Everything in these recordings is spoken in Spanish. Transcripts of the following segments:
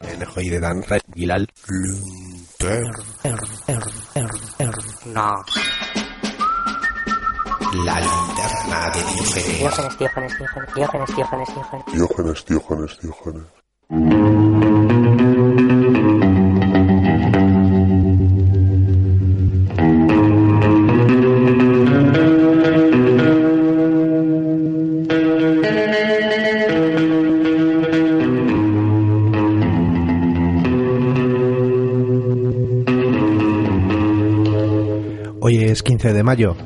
El de Dan Gilal. No. La linterna de. Diógenes, Diógenes, Diógenes, Diógenes, Diógenes, Diógenes. Diógenes, Diógenes, 15 de mayo.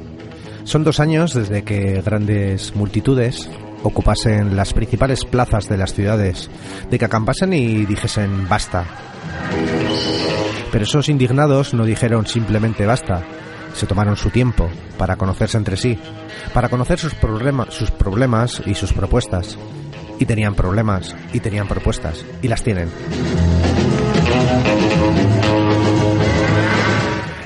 Son dos años desde que grandes multitudes ocupasen las principales plazas de las ciudades, de que acampasen y dijesen basta. Pero esos indignados no dijeron simplemente basta, se tomaron su tiempo para conocerse entre sí, para conocer sus, sus problemas y sus propuestas. Y tenían problemas, y tenían propuestas, y las tienen.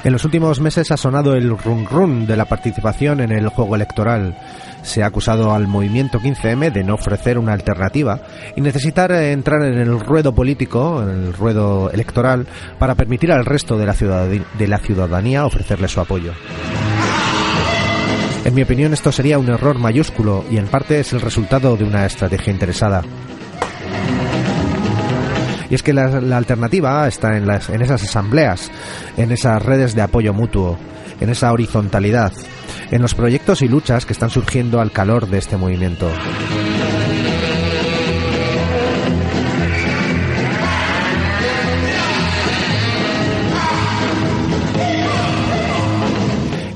En los últimos meses ha sonado el run run de la participación en el juego electoral. Se ha acusado al movimiento 15M de no ofrecer una alternativa y necesitar eh, entrar en el ruedo político, en el ruedo electoral, para permitir al resto de la, ciudadani- de la ciudadanía ofrecerle su apoyo. En mi opinión esto sería un error mayúsculo y en parte es el resultado de una estrategia interesada. Y es que la, alternativa está en esas asambleas, en esas redes de apoyo mutuo, en esa horizontalidad, en los proyectos y luchas que están surgiendo al calor de este movimiento.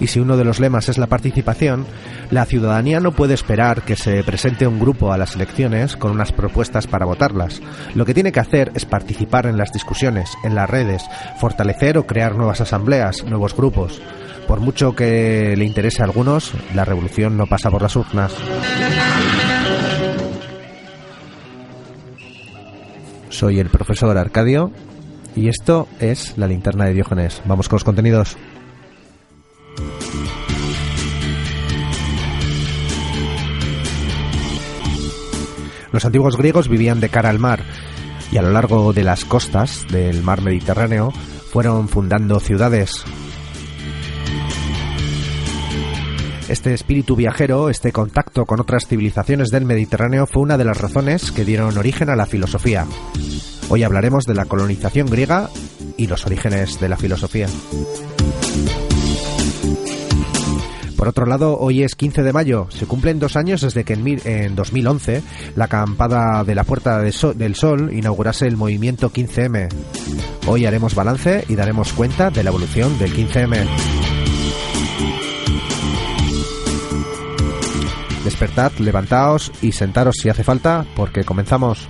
Y si uno de los lemas es la participación, la ciudadanía no puede esperar que se presente un grupo a las elecciones con unas propuestas para votarlas. Lo que tiene que hacer es participar en las discusiones, en las redes, fortalecer o crear nuevas asambleas, nuevos grupos. Por mucho que le interese a algunos, la revolución no pasa por las urnas. Soy el profesor Arcadio y esto es la linterna de Diógenes. Vamos con los contenidos. Los antiguos griegos vivían de cara al mar y a lo largo de las costas del mar Mediterráneo fueron fundando ciudades. Este espíritu viajero, este contacto con otras civilizaciones del Mediterráneo fue una de las razones que dieron origen a la filosofía. Hoy hablaremos de la colonización griega y los orígenes de la filosofía. Por otro lado, hoy es 15 de mayo. Se cumplen dos años desde que en, en 2011 la acampada de la Puerta del Sol inaugurase el movimiento 15M. Hoy haremos balance y daremos cuenta de la evolución del 15M. Despertad, levantaos y sentaros si hace falta, porque comenzamos.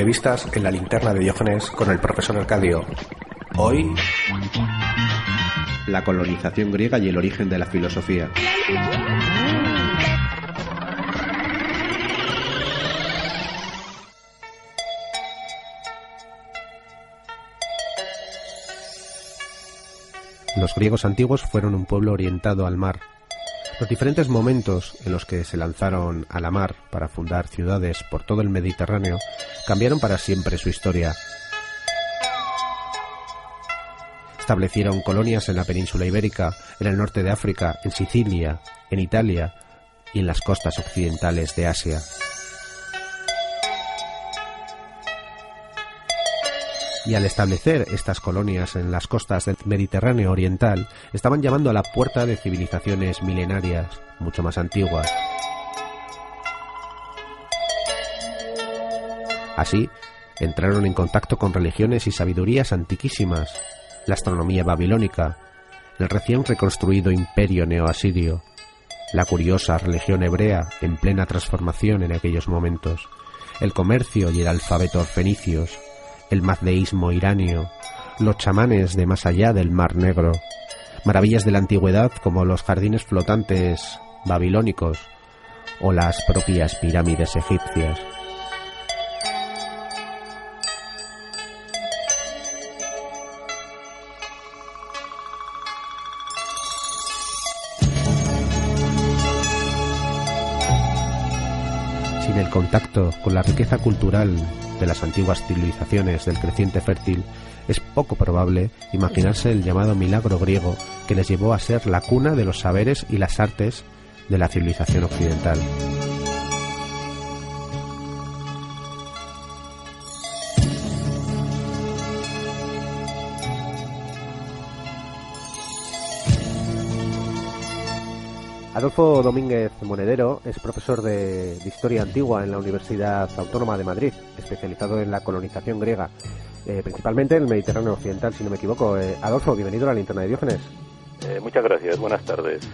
Entrevistas en la linterna de Diógenes con el profesor Arcadio. Hoy, La colonización griega y el origen de la filosofía. Los griegos antiguos fueron un pueblo orientado al mar. Los diferentes momentos en los que se lanzaron a la mar para fundar ciudades por todo el Mediterráneo cambiaron para siempre su historia. Establecieron colonias en la península ibérica, en el norte de África, en Sicilia, en Italia y en las costas occidentales de Asia. Y al establecer estas colonias en las costas del Mediterráneo oriental, estaban llamando a la puerta de civilizaciones milenarias, mucho más antiguas. Así, entraron en contacto con religiones y sabidurías antiquísimas, la astronomía babilónica, el recién reconstruido imperio neoasirio, la curiosa religión hebrea en plena transformación en aquellos momentos, el comercio y el alfabeto fenicios, el mazdeísmo iranio, los chamanes de más allá del Mar Negro, maravillas de la antigüedad como los jardines flotantes babilónicos o las propias pirámides egipcias. Contacto con la riqueza cultural de las antiguas civilizaciones del creciente fértil, es poco probable imaginarse el llamado milagro griego que les llevó a ser la cuna de los saberes y las artes de la civilización occidental. Adolfo Domínguez Monedero es profesor de, de Historia Antigua en la Universidad Autónoma de Madrid, especializado en la colonización griega, eh, principalmente en el Mediterráneo Occidental, si no me equivoco. Eh, Adolfo, bienvenido a la linterna de Diógenes. Eh, muchas gracias, buenas tardes.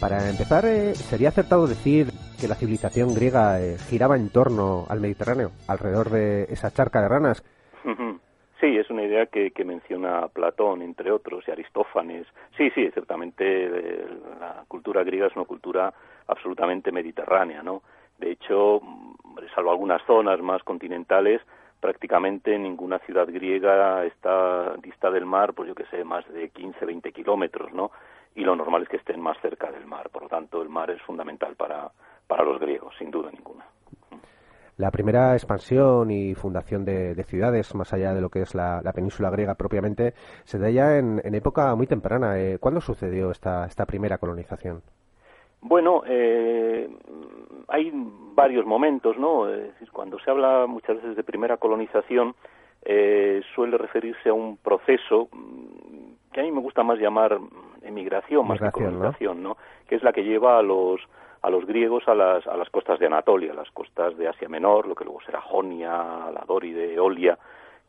Para empezar, ¿sería acertado decir que la civilización griega eh, giraba en torno al Mediterráneo, alrededor de esa charca de ranas? Sí, es una idea que, que menciona Platón, entre otros, y Aristófanes. Sí, sí, ciertamente eh, la cultura griega es una cultura absolutamente mediterránea, ¿no? De hecho, hombre, salvo algunas zonas más continentales, prácticamente ninguna ciudad griega está dista del mar, pues yo que sé, más de 15, 20 kilómetros, ¿no? Y lo normal es que estén más cerca del mar. Por lo tanto, el mar es fundamental para, para los griegos, sin duda ninguna. La primera expansión y fundación de, de ciudades, más allá de lo que es la, la península griega propiamente, se da ya en, en época muy temprana. Eh, ¿Cuándo sucedió esta, esta primera colonización? Bueno, eh, hay varios momentos, ¿no? Es decir, cuando se habla muchas veces de primera colonización, eh, suele referirse a un proceso mm, que a mí me gusta más llamar emigración, más que colonización, ¿no? Que es la que lleva a los a los griegos a las, a las costas de Anatolia, a las costas de Asia Menor, lo que luego será Jonia, la Dóride, Eolia,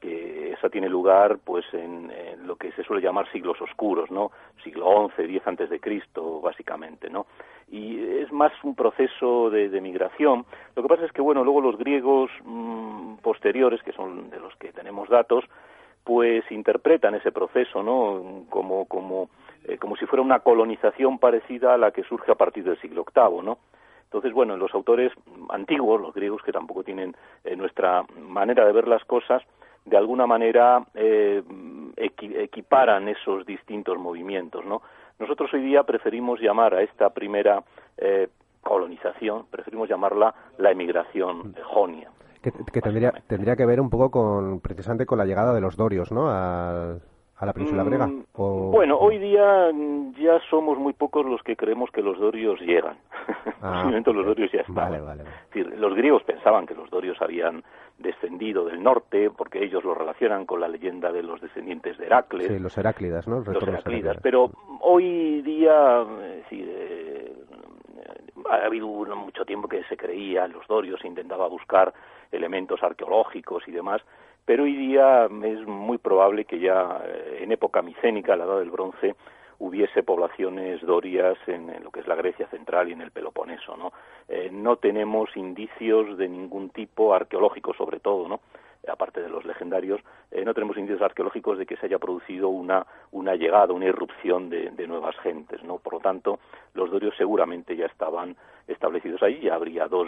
que esa tiene lugar pues en, en lo que se suele llamar siglos oscuros, ¿no? Siglo XI, X antes de Cristo, básicamente, ¿no? Y es más un proceso de, de migración. Lo que pasa es que, bueno, luego los griegos mm, posteriores, que son de los que tenemos datos, pues interpretan ese proceso, ¿no? Como, como, eh, como si fuera una colonización parecida a la que surge a partir del siglo VIII, ¿no? Entonces, bueno, los autores antiguos, los griegos, que tampoco tienen eh, nuestra manera de ver las cosas, de alguna manera eh, equi- equiparan esos distintos movimientos, ¿no? Nosotros hoy día preferimos llamar a esta primera eh, colonización, preferimos llamarla la emigración jonia. Que, que tendría, tendría que ver un poco con precisamente con la llegada de los dorios, ¿no? A, a la península Mm. O- Bueno, hoy día mm, ya somos muy pocos los que creemos que los dorios llegan. Ah, los dorios ya estaban. Vale, vale. vale. Es decir, los griegos pensaban que los dorios habían descendido del norte porque ellos lo relacionan con la leyenda de los descendientes de Heracles Sí, los Heráclidas, ¿no? Los Heráclidas. Pero hoy día, sí, eh, ha habido mucho tiempo que se creía en los dorios, se intentaba buscar elementos arqueológicos y demás, pero hoy día es muy probable que ya eh, en época micénica, la edad del bronce, hubiese poblaciones dorias en, lo que es la Grecia central y en el Peloponeso, ¿no? Eh, no tenemos indicios de ningún tipo arqueológico, sobre todo, ¿no? aparte de los legendarios, eh, no tenemos indicios arqueológicos de que se haya producido una, llegada, una irrupción de, de nuevas gentes, ¿no? Por lo tanto, los dorios seguramente ya estaban establecidos ahí, ya habría dos,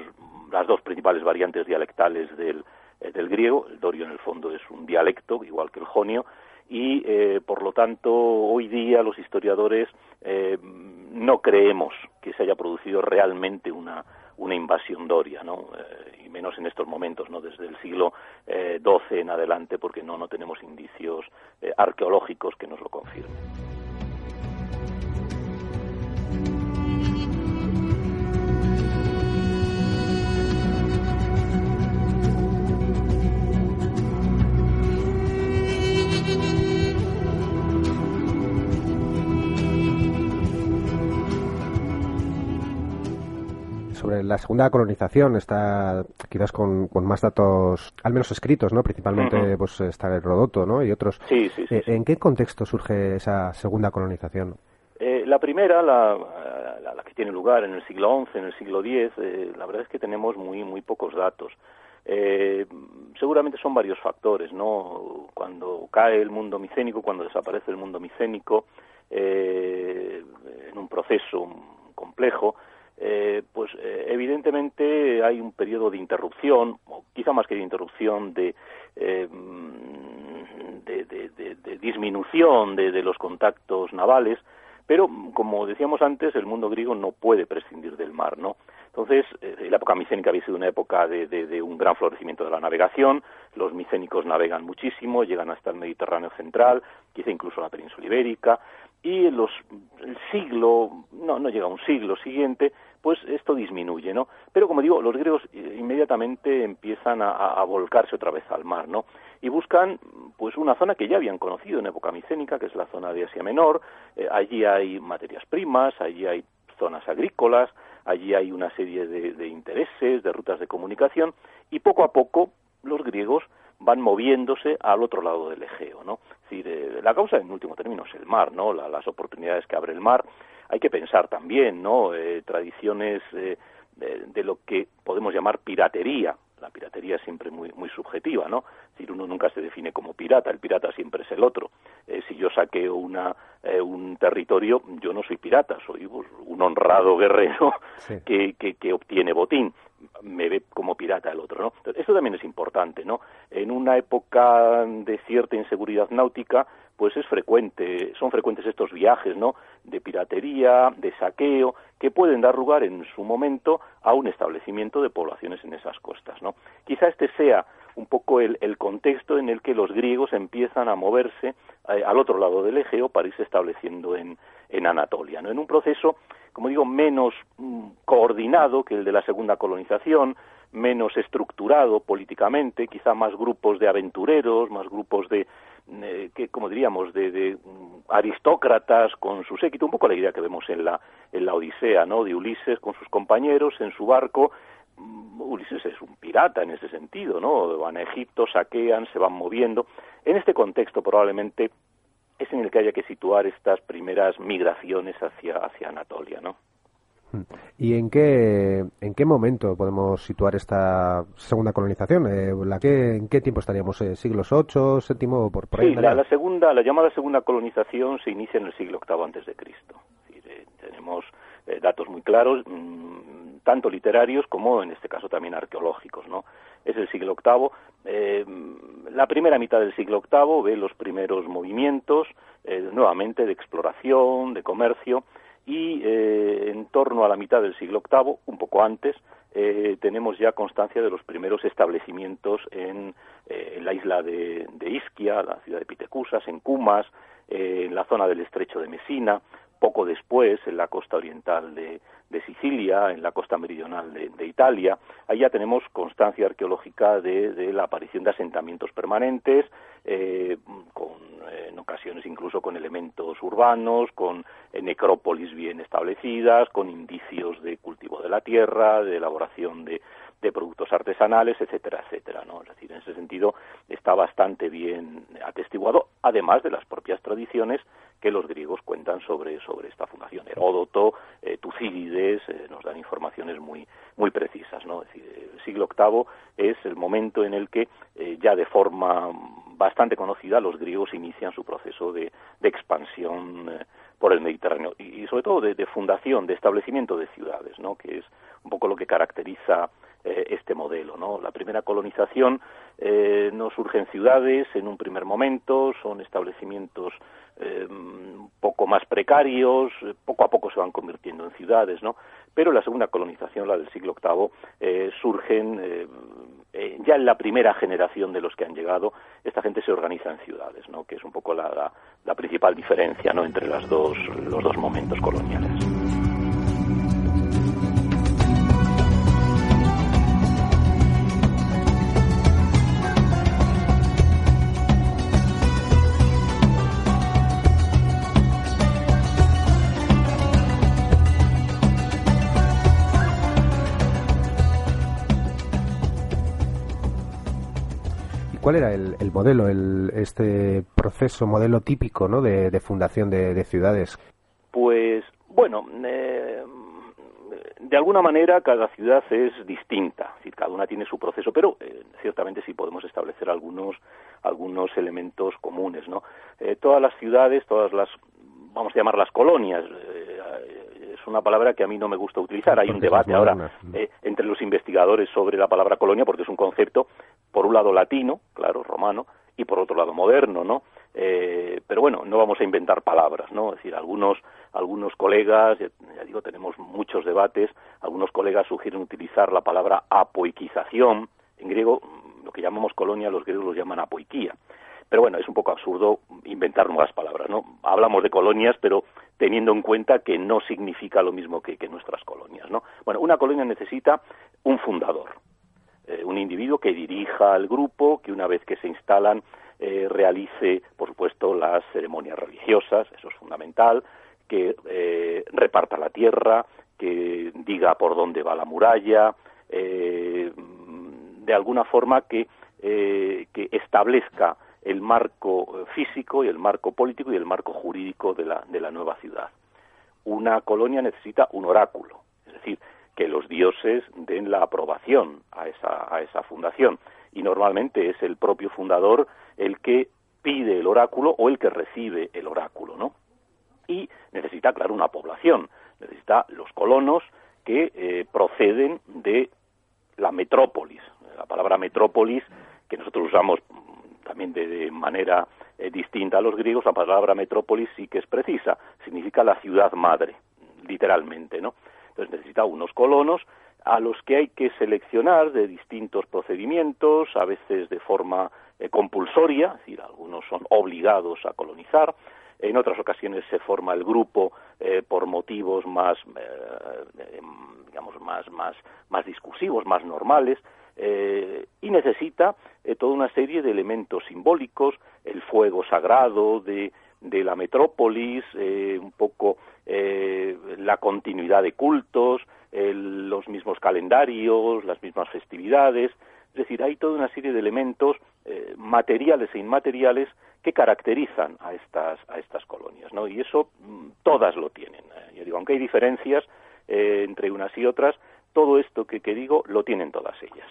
las dos principales variantes dialectales del, eh, del griego, el dorio en el fondo es un dialecto, igual que el jonio, y eh, por lo tanto hoy día los historiadores eh, no creemos que se haya producido realmente una, invasión doria, ¿no? Eh, y menos en estos momentos, ¿no? Desde el siglo eh, XII en adelante, porque no, no tenemos indicios eh, arqueológicos que nos lo confirmen. Sobre la segunda colonización está quizás con, con más datos, al menos escritos, ¿no? Principalmente pues está Herodoto, ¿no? Y otros. Sí, sí, sí. Eh, sí. ¿En qué contexto surge esa segunda colonización? Eh, la primera, la, la, la que tiene lugar en el siglo XI, en el siglo X, eh, la verdad es que tenemos muy, muy pocos datos. Eh, seguramente son varios factores, ¿no? Cuando cae el mundo micénico, cuando desaparece el mundo micénico, en un proceso complejo, eh, pues eh, evidentemente hay un periodo de interrupción, o quizá más que de interrupción, de, eh, de, disminución de, los contactos navales, pero como decíamos antes, el mundo griego no puede prescindir del mar, ¿no? Entonces, eh, la época micénica había sido una época de un gran florecimiento de la navegación, los micénicos navegan muchísimo, llegan hasta el Mediterráneo central, quizá incluso a la península ibérica, y en los, el siglo, no, no llega a un siglo siguiente, pues esto disminuye, ¿no? Pero como digo, los griegos eh, inmediatamente empiezan a, a- volcarse otra vez al mar, ¿no? Y buscan, pues, una zona que ya habían conocido en época micénica, que es la zona de Asia Menor. Eh, allí hay materias primas, allí hay zonas agrícolas, allí hay una serie de, de intereses, de rutas de comunicación, y poco a poco los griegos van moviéndose al otro lado del Egeo, ¿no? Es decir, eh, la causa en último término es el mar, ¿no? La- las oportunidades que abre el mar. Hay que pensar también, ¿no? Eh, tradiciones eh, de, de lo que podemos llamar piratería. La piratería es siempre muy, muy subjetiva, ¿no? Es decir, uno nunca se define como pirata, el pirata siempre es el otro. Eh, si yo saqueo una, eh, un territorio, yo no soy pirata, soy pues, un honrado guerrero Sí. que, que, que obtiene botín. Me ve como pirata el otro, ¿no? Esto también es importante, ¿no? En una época de cierta inseguridad náutica, pues es frecuente, son frecuentes estos viajes, ¿no? De piratería, de saqueo, que pueden dar lugar en su momento a un establecimiento de poblaciones en esas costas, ¿no? Quizá este sea un poco el, el contexto en el que los griegos empiezan a moverse eh, al otro lado del Egeo para irse estableciendo en, Anatolia, ¿no? En un proceso, como digo, menos mm, coordinado que el de la segunda colonización, menos estructurado políticamente, quizá más grupos de aventureros, más grupos de, eh, que, como diríamos, de, de, mm, aristócratas con su séquito, un poco la idea que vemos en la, en la Odisea, ¿no? De Ulises con sus compañeros en su barco. Mm, Ulises es un pirata en ese sentido, ¿no? Van a Egipto, saquean, se van moviendo. En este contexto probablemente es en el que haya que situar estas primeras migraciones hacia, hacia Anatolia, ¿no? ¿Y en qué, en qué momento podemos situar esta segunda colonización? Eh, ¿la que, ¿En qué tiempo estaríamos? Eh, ¿Siglos VIII, VII, por, por ahí? Sí, la, segunda, la llamada segunda colonización se inicia en el siglo VIII antes de Cristo. Eh, tenemos eh, datos muy claros, mm, tanto literarios como en este caso también arqueológicos, ¿no? Es el siglo VIII. eh, la primera mitad del siglo VIII ve los primeros movimientos, eh, nuevamente de exploración, de comercio, y eh, en torno a la mitad del siglo VIII, un poco antes, eh, tenemos ya constancia de los primeros establecimientos en, eh, la isla de, de, Isquia, la ciudad de Pitecusas, en Cumas, en la zona del estrecho de Mesina, poco después en la costa oriental de, de Sicilia, en la costa meridional de, de, Italia. Ahí ya tenemos constancia arqueológica de, de la aparición de asentamientos permanentes, eh, con, eh, en ocasiones incluso con elementos urbanos, con eh, necrópolis bien establecidas, con indicios de cultivo de la tierra, de elaboración de, de productos artesanales, etcétera, etcétera, ¿no? Es decir, en ese sentido está bastante bien atestiguado, además de las propias tradiciones que los griegos cuentan sobre, sobre esta fundación. Heródoto, eh, Tucídides eh, nos dan informaciones muy, muy precisas, ¿no? Es decir, el siglo VIII es el momento en el que eh, ya de forma bastante conocida los griegos inician su proceso de, de expansión por el Mediterráneo y, y sobre todo de, de, fundación, de establecimiento de ciudades, ¿no? Que es un poco lo que caracteriza eh, este modelo. ¿no? La primera colonización eh, no surge en ciudades en un primer momento, son establecimientos eh, poco más precarios, poco a poco se van convirtiendo en ciudades, ¿no? Pero la segunda colonización, la del siglo VIII, eh, surgen eh, eh, ya en la primera generación de los que han llegado, esta gente se organiza en ciudades, ¿no? Que es un poco la, la, la principal diferencia, ¿no? Entre las dos, los dos momentos coloniales. ¿Cuál era el, el modelo, el, este proceso, modelo típico ¿no? de, de fundación de, de, ciudades? Pues, bueno, eh, de alguna manera cada ciudad es distinta, es decir, cada una tiene su proceso, pero eh, ciertamente sí podemos establecer algunos, algunos elementos comunes. ¿no? Eh, todas las ciudades, todas las, vamos a llamarlas colonias, es una palabra que a mí no me gusta utilizar. Hay un debate ahora eh, entre los investigadores sobre la palabra colonia porque es un concepto, por un lado latino, claro, romano, y por otro lado moderno, ¿no? Eh, pero bueno, no vamos a inventar palabras, ¿no? Es decir, algunos, algunos colegas, ya, digo, tenemos muchos debates, algunos colegas sugieren utilizar la palabra apoiquización, en griego, lo que llamamos colonia, los griegos lo llaman apoiquía. Pero bueno, es un poco absurdo inventar nuevas palabras, ¿no? Hablamos de colonias, pero teniendo en cuenta que no significa lo mismo que, que nuestras colonias, ¿no? Bueno, una colonia necesita un fundador, eh, un individuo que dirija al grupo, que una vez que se instalan eh, realice, por supuesto, las ceremonias religiosas, eso es fundamental, que eh, reparta la tierra, que diga por dónde va la muralla, eh, de alguna forma que, eh, que establezca el marco físico y el marco político y el marco jurídico de la, de la nueva ciudad. Una colonia necesita un oráculo, es decir, que los dioses den la aprobación a esa, a esa fundación. Y normalmente es el propio fundador el que pide el oráculo o el que recibe el oráculo, ¿no? Y necesita, claro, una población, necesita los colonos que eh, proceden de la metrópolis. La palabra metrópolis, que nosotros usamos también de, de manera eh, distinta a los griegos, la palabra metrópolis sí que es precisa, significa la ciudad madre, literalmente, ¿no? Entonces necesita unos colonos a los que hay que seleccionar de distintos procedimientos, a veces de forma eh, compulsoria, es decir, algunos son obligados a colonizar, en otras ocasiones se forma el grupo eh, por motivos más, eh, digamos, más, más, más discursivos, más normales, eh, y necesita eh, toda una serie de elementos simbólicos, el fuego sagrado de, de la metrópolis, eh, un poco eh, la continuidad de cultos, el, los mismos calendarios, las mismas festividades, es decir, hay toda una serie de elementos eh, materiales e inmateriales que caracterizan a estas, a estas colonias, ¿no? Y eso mm, todas lo tienen. ¿eh? Yo digo, aunque hay diferencias eh, entre unas y otras, todo esto que, digo lo tienen todas ellas.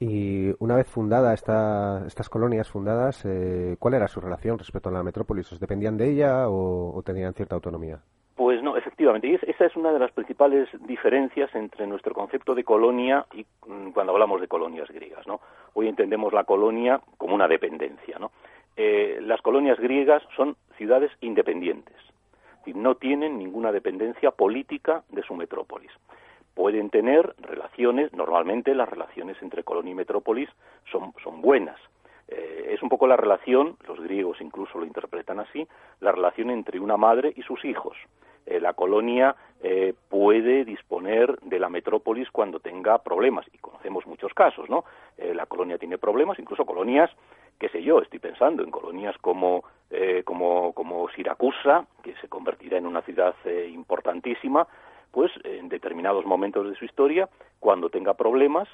Y una vez fundada esta, estas colonias fundadas, eh, ¿cuál era su relación respecto a la metrópolis? ¿Os dependían de ella o tenían cierta autonomía? Pues no, efectivamente. Y es, esa es una de las principales diferencias entre nuestro concepto de colonia y mm, cuando hablamos de colonias griegas. ¿no? Hoy entendemos la colonia como una dependencia. ¿no? Eh, las colonias griegas son ciudades independientes. No tienen ninguna dependencia política de su metrópolis. Pueden tener relaciones, normalmente las relaciones entre colonia y metrópolis son, son buenas. Eh, es un poco la relación, los griegos incluso lo interpretan así, la relación entre una madre y sus hijos. Eh, la colonia eh, puede disponer de la metrópolis cuando tenga problemas, y conocemos muchos casos, ¿no? Eh, la colonia tiene problemas, incluso colonias, qué sé yo, estoy pensando en colonias como, eh, como, como Siracusa, que se convertirá en una ciudad eh, importantísima, pues en determinados momentos de su historia, cuando tenga problemas,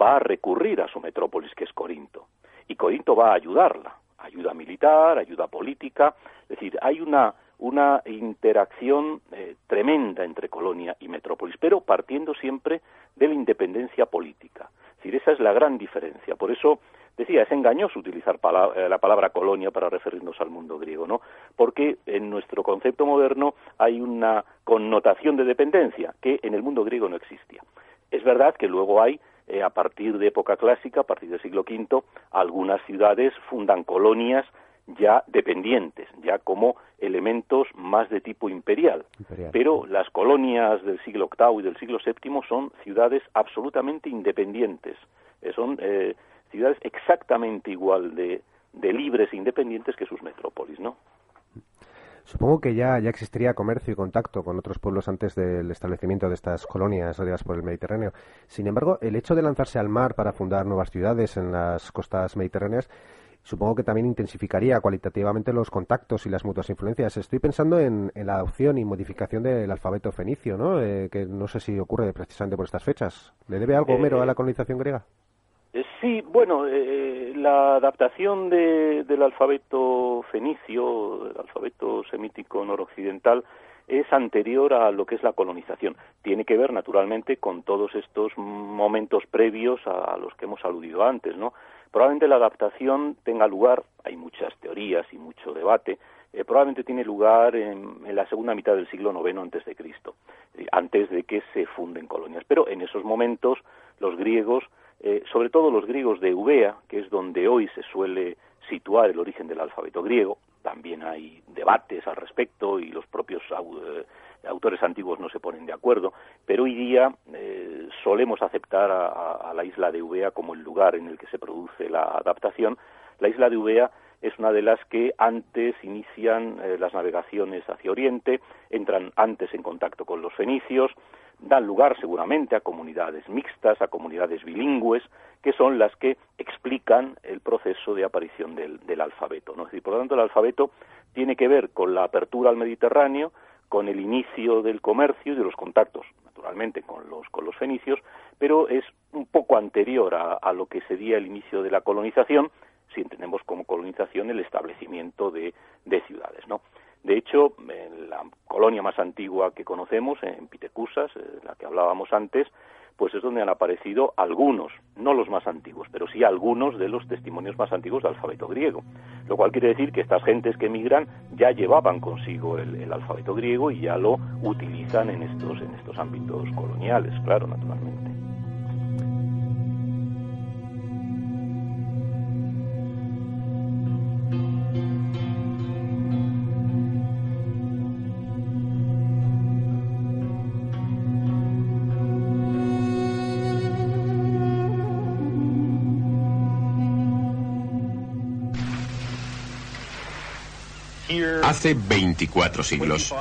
va a recurrir a su metrópolis, que es Corinto. Y Corinto va a ayudarla, ayuda militar, ayuda política, es decir, hay una, una interacción eh, tremenda entre colonia y metrópolis, pero partiendo siempre de la independencia política. Es esa es la gran diferencia. Por eso decía, es engañoso utilizar eh, la palabra colonia para referirnos al mundo griego, ¿no? Porque en nuestro concepto moderno hay una connotación de dependencia que en el mundo griego no existía. Es verdad que luego hay, eh, a partir de época clásica, a partir del siglo V, algunas ciudades fundan colonias ya dependientes, ya como elementos más de tipo imperial. Imperial. Pero las colonias del siglo VIII y del siglo VII son ciudades absolutamente independientes. Eh, son eh, ciudades exactamente igual de, de libres e independientes que sus metrópolis, ¿no? Supongo que ya, ya existiría comercio y contacto con otros pueblos antes del establecimiento de estas colonias rodeadas por el Mediterráneo. Sin embargo, el hecho de lanzarse al mar para fundar nuevas ciudades en las costas mediterráneas supongo que también intensificaría cualitativamente los contactos y las mutuas influencias. Estoy pensando en, en la adopción y modificación del alfabeto fenicio, ¿no? Eh, que no sé si ocurre precisamente por estas fechas. ¿Le debe algo Homero Eh, a la colonización griega? Eh, Sí, bueno, eh, la adaptación de- del alfabeto fenicio, el alfabeto semítico noroccidental, es anterior a lo que es la colonización. Tiene que ver, naturalmente, con todos estos momentos previos a los que hemos aludido antes, ¿no? Probablemente la adaptación tenga lugar, hay muchas teorías y mucho debate, eh, probablemente tiene lugar en, la segunda mitad del siglo IX antes de Cristo, eh, antes de que se funden colonias. Pero en esos momentos los griegos, eh, sobre todo los griegos de Eubea, que es donde hoy se suele situar el origen del alfabeto griego, también hay debates al respecto y los propios autores antiguos no se ponen de acuerdo, pero hoy día eh, solemos aceptar a, la isla de Eubea como el lugar en el que se produce la adaptación. La isla de Eubea es una de las que antes inician eh, las navegaciones hacia Oriente, entran antes en contacto con los fenicios, dan lugar seguramente a comunidades mixtas, a comunidades bilingües, que son las que explican el proceso de aparición del, del alfabeto. ¿no? Es decir, por lo tanto, el alfabeto tiene que ver con la apertura al Mediterráneo, con el inicio del comercio y de los contactos, naturalmente, con los, con los fenicios, pero es un poco anterior a, lo que sería el inicio de la colonización, si entendemos como colonización el establecimiento de, de ciudades, ¿no? De hecho, la colonia más antigua que conocemos, en Pitecusas, la que hablábamos antes, pues es donde han aparecido algunos, no los más antiguos, pero sí algunos de los testimonios más antiguos del alfabeto griego. Lo cual quiere decir que estas gentes que emigran ya llevaban consigo el, el alfabeto griego y ya lo utilizan en estos, en estos ámbitos coloniales, claro, naturalmente. Hace 24 siglos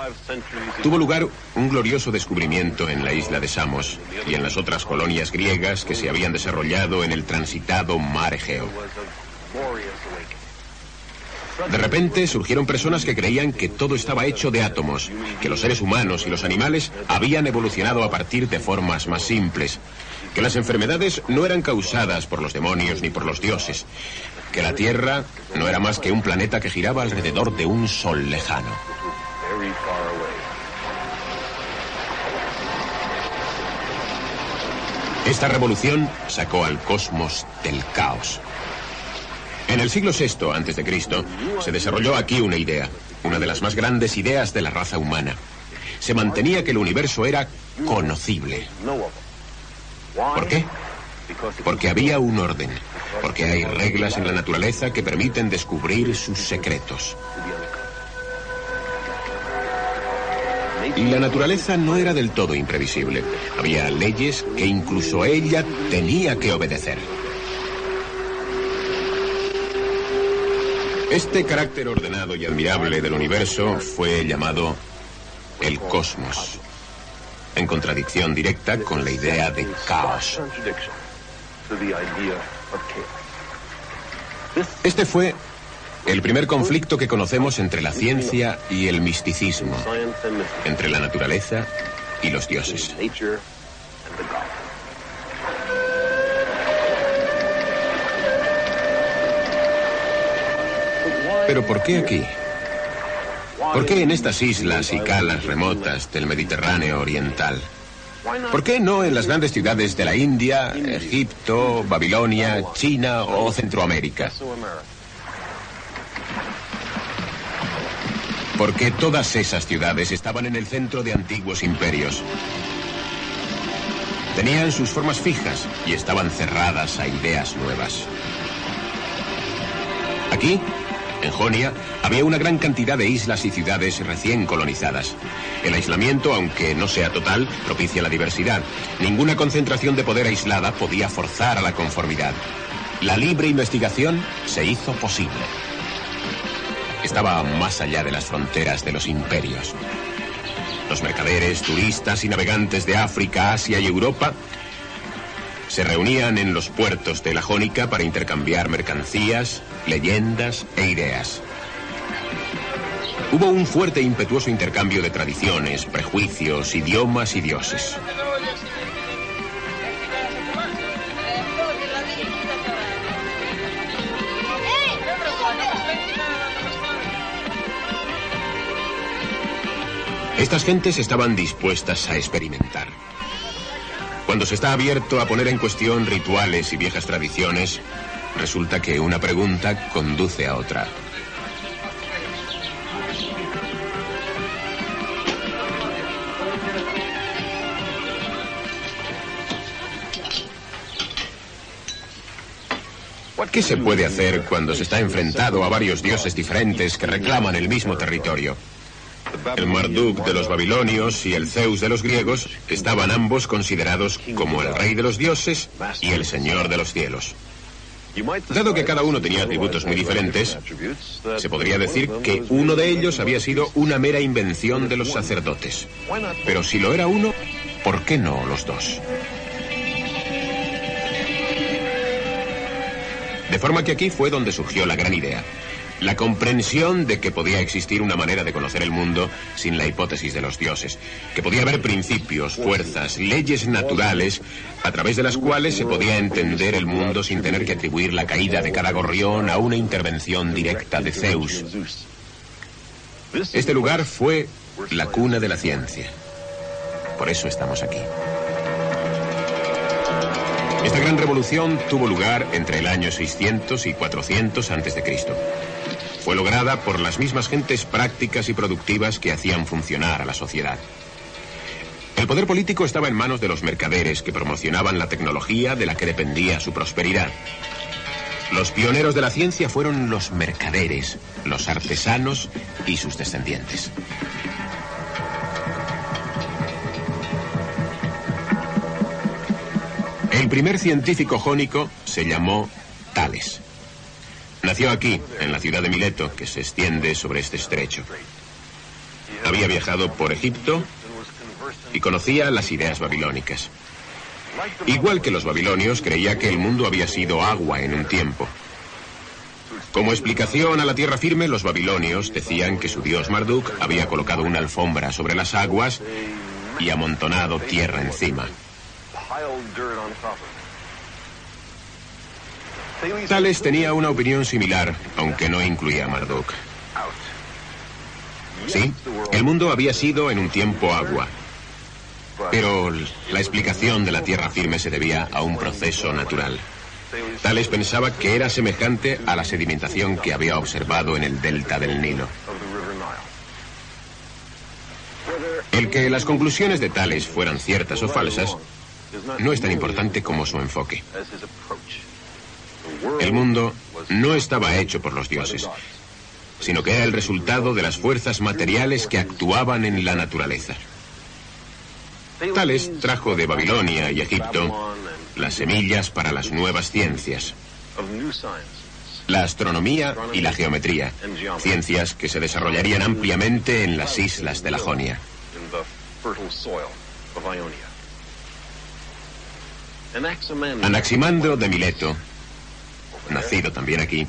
tuvo lugar un glorioso descubrimiento en la isla de Samos y en las otras colonias griegas que se habían desarrollado en el transitado mar Egeo. De repente surgieron personas que creían que todo estaba hecho de átomos, que los seres humanos y los animales habían evolucionado a partir de formas más simples, que las enfermedades no eran causadas por los demonios ni por los dioses, que la Tierra no era más que un planeta que giraba alrededor de un sol lejano. Esta revolución sacó al cosmos del caos. En el siglo VI Cristo se desarrolló aquí una idea, una de las más grandes ideas de la raza humana. Se mantenía que el universo era conocible. ¿Por qué? Porque había un orden, porque hay reglas en la naturaleza que permiten descubrir sus secretos. La naturaleza no era del todo imprevisible. Había leyes que incluso ella tenía que obedecer. Este carácter ordenado y admirable del universo fue llamado el cosmos, en contradicción directa con la idea de caos. Este fue el primer conflicto que conocemos entre la ciencia y el misticismo, entre la naturaleza y los dioses. Pero ¿por qué aquí? ¿Por qué en estas islas y calas remotas del Mediterráneo Oriental? ¿Por qué no en las grandes ciudades de la India, Egipto, Babilonia, China o Centroamérica? Porque todas esas ciudades estaban en el centro de antiguos imperios. Tenían sus formas fijas y estaban cerradas a ideas nuevas. Aquí, en Jonia, había una gran cantidad de islas y ciudades recién colonizadas. El aislamiento, aunque no sea total, propicia la diversidad. Ninguna concentración de poder aislada podía forzar a la conformidad. La libre investigación se hizo posible. Estaba más allá de las fronteras de los imperios. Los mercaderes, turistas y navegantes de África, Asia y Europa se reunían en los puertos de la Jónica para intercambiar mercancías, leyendas e ideas. Hubo un fuerte e impetuoso intercambio de tradiciones, prejuicios, idiomas y dioses. Estas gentes estaban dispuestas a experimentar. Cuando se está abierto a poner en cuestión rituales y viejas tradiciones, resulta que una pregunta conduce a otra. ¿Qué se puede hacer cuando se está enfrentado a varios dioses diferentes que reclaman el mismo territorio? El Marduk de los babilonios y el Zeus de los griegos estaban ambos considerados como el rey de los dioses y el señor de los cielos. Dado que cada uno tenía atributos muy diferentes, se podría decir que uno de ellos había sido una mera invención de los sacerdotes. Pero si lo era uno, ¿por qué no los dos? De forma que aquí fue donde surgió la gran idea. La comprensión de que podía existir una manera de conocer el mundo sin la hipótesis de los dioses, que podía haber principios, fuerzas, leyes naturales a través de las cuales se podía entender el mundo sin tener que atribuir la caída de cada gorrión a una intervención directa de Zeus. Este lugar fue la cuna de la ciencia. Por eso estamos aquí. Esta gran revolución tuvo lugar entre el año 600 y 400 a.C. Fue lograda por las mismas gentes prácticas y productivas que hacían funcionar a la sociedad. El poder político estaba en manos de los mercaderes que promocionaban la tecnología de la que dependía su prosperidad. Los pioneros de la ciencia fueron los mercaderes, los artesanos y sus descendientes. El primer científico jónico se llamó Tales. Nació aquí, en la ciudad de Mileto, que se extiende sobre este estrecho. Había viajado por Egipto y conocía las ideas babilónicas. Igual que los babilonios, creía que el mundo había sido agua en un tiempo. Como explicación a la tierra firme, los babilonios decían que su dios Marduk había colocado una alfombra sobre las aguas y amontonado tierra encima. Tales tenía una opinión similar, aunque no incluía a Marduk. Sí, el mundo había sido en un tiempo agua. Pero la explicación de la tierra firme se debía a un proceso natural. Tales pensaba que era semejante a la sedimentación que había observado en el delta del Nilo. El que las conclusiones de Tales fueran ciertas o falsas no es tan importante como su enfoque. El mundo no estaba hecho por los dioses. sino que era el resultado de las fuerzas materiales que actuaban en la naturaleza. Tales trajo de Babilonia y Egipto las semillas para las nuevas ciencias, la astronomía y la geometría, ciencias que se desarrollarían ampliamente en las islas de la Jonia. Anaximandro de Mileto, nacido también aquí,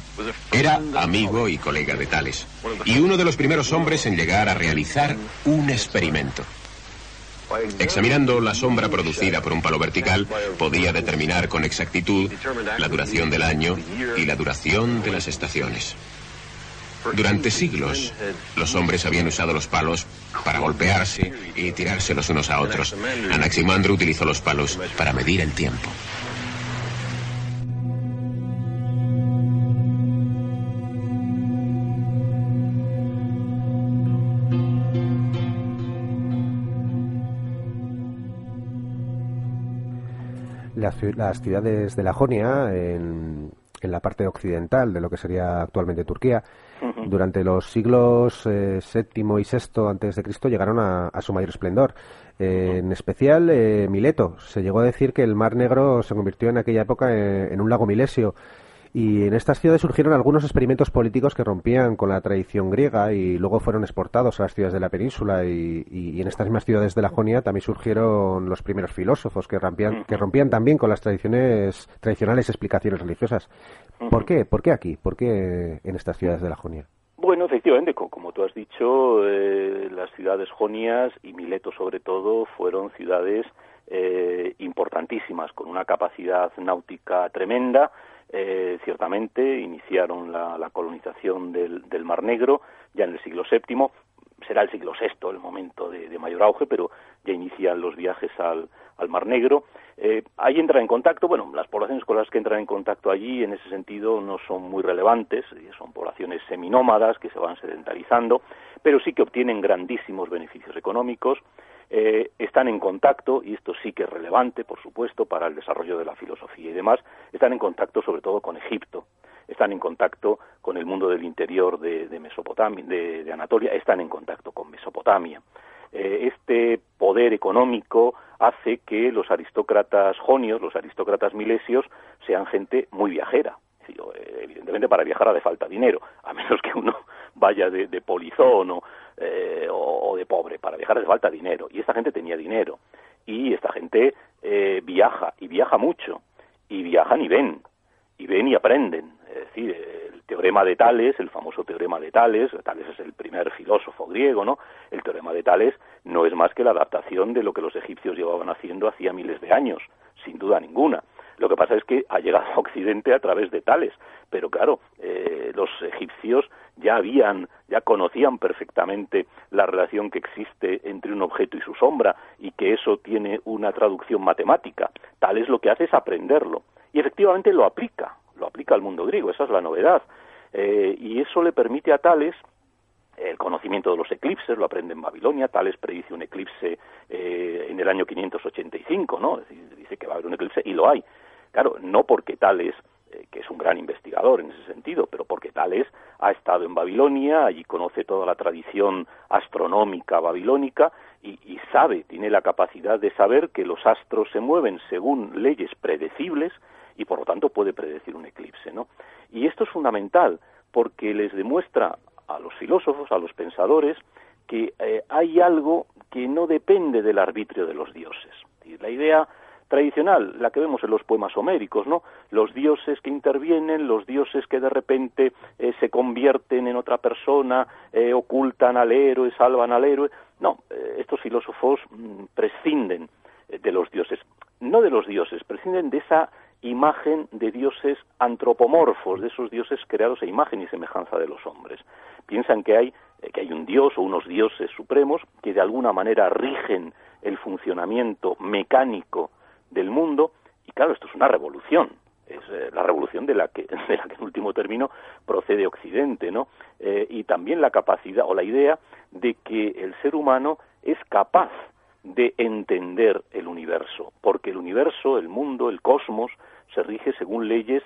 era amigo y colega de Tales, y uno de los primeros hombres en llegar a realizar un experimento. Examinando la sombra producida por un palo vertical, podía determinar con exactitud la duración del año y la duración de las estaciones. Durante siglos, los hombres habían usado los palos para golpearse y tirarse los unos a otros. Anaximandro utilizó los palos para medir el tiempo. Las, ci- las ciudades de la Jonia, en, en la parte occidental de lo que sería actualmente Turquía, durante los siglos eh, VII y VI antes de Cristo llegaron a, a su mayor esplendor. Eh, en especial eh, Mileto. Se llegó a decir que el Mar Negro se convirtió en aquella época en, en un lago milesio. Y en estas ciudades surgieron algunos experimentos políticos que rompían con la tradición griega y luego fueron exportados a las ciudades de la península. Y, y- en estas mismas ciudades de la Jonia también surgieron los primeros filósofos que rompían, que rompían también con las tradiciones, tradicionales explicaciones religiosas. ¿Por qué? ¿Por qué aquí? ¿Por qué en estas ciudades de la Jonia? Bueno, efectivamente, co- como tú has dicho, eh, las ciudades jonias y Mileto sobre todo fueron ciudades eh, importantísimas, con una capacidad náutica tremenda. Eh, ciertamente iniciaron la, colonización del, del Mar Negro ya en el siglo VII. Será el siglo VI el momento de, de mayor auge, pero ya inician los viajes al, al Mar Negro. Eh, ahí entran en contacto, bueno, las poblaciones con las que entran en contacto allí en ese sentido no son muy relevantes, eh, son poblaciones seminómadas que se van sedentarizando, pero sí que obtienen grandísimos beneficios económicos, eh, están en contacto, y esto sí que es relevante, por supuesto, para el desarrollo de la filosofía y demás, están en contacto sobre todo con Egipto, están en contacto con el mundo del interior de, Mesopotamia, de, Anatolia, están en contacto con Mesopotamia. Eh, este poder económico hace que los aristócratas jonios, los aristócratas milesios, sean gente muy viajera. Eh, Evidentemente para viajar hace falta dinero, a menos que uno vaya de, de polizón o, eh, o- de pobre. Para viajar hace falta dinero. Y esta gente tenía dinero. Y esta gente eh, viaja, y viaja mucho. Y viajan y ven. Y ven y aprenden. Es decir, el teorema de Tales, el famoso teorema de Tales, Tales es el primer filósofo griego, ¿no? El teorema de Tales no es más que la adaptación de lo que los egipcios llevaban haciendo hacía miles de años, sin duda ninguna. Lo que pasa es que ha llegado a Occidente a través de Tales, pero claro, eh, los egipcios ya habían, ya conocían perfectamente la relación que existe entre un objeto y su sombra y que eso tiene una traducción matemática. Tales lo que hace es aprenderlo y efectivamente lo aplica, lo aplica al mundo griego, esa es la novedad. Eh, y eso le permite a Tales el conocimiento de los eclipses, lo aprende en Babilonia, Tales predice un eclipse eh, en el año 585, ¿no? Es dice que va a haber un eclipse y lo hay. Claro, no porque Tales, eh, que es un gran investigador en ese sentido, pero porque Tales ha estado en Babilonia, allí conoce toda la tradición astronómica babilónica y, sabe, tiene la capacidad de saber que los astros se mueven según leyes predecibles y por lo tanto puede predecir un eclipse, ¿no? Y esto es fundamental porque les demuestra a los filósofos, a los pensadores, que eh, hay algo que no depende del arbitrio de los dioses. Y la idea tradicional, la que vemos en los poemas homéricos, ¿no? Los dioses que intervienen, los dioses que de repente eh, se convierten en otra persona, eh, ocultan al héroe, salvan al héroe. No, eh, estos filósofos mm, prescinden de los dioses, no de los dioses, prescinden de esa imagen de dioses antropomorfos, de esos dioses creados a imagen y semejanza de los hombres. Piensan que hay, que hay un dios o unos dioses supremos que de alguna manera rigen el funcionamiento mecánico del mundo y claro, esto es una revolución. Es eh, la revolución de la que, de la que en último término procede Occidente, ¿no? Eh, y también la capacidad o la idea de que el ser humano es capaz de entender el universo, porque el universo, el mundo, el cosmos, se rige según leyes,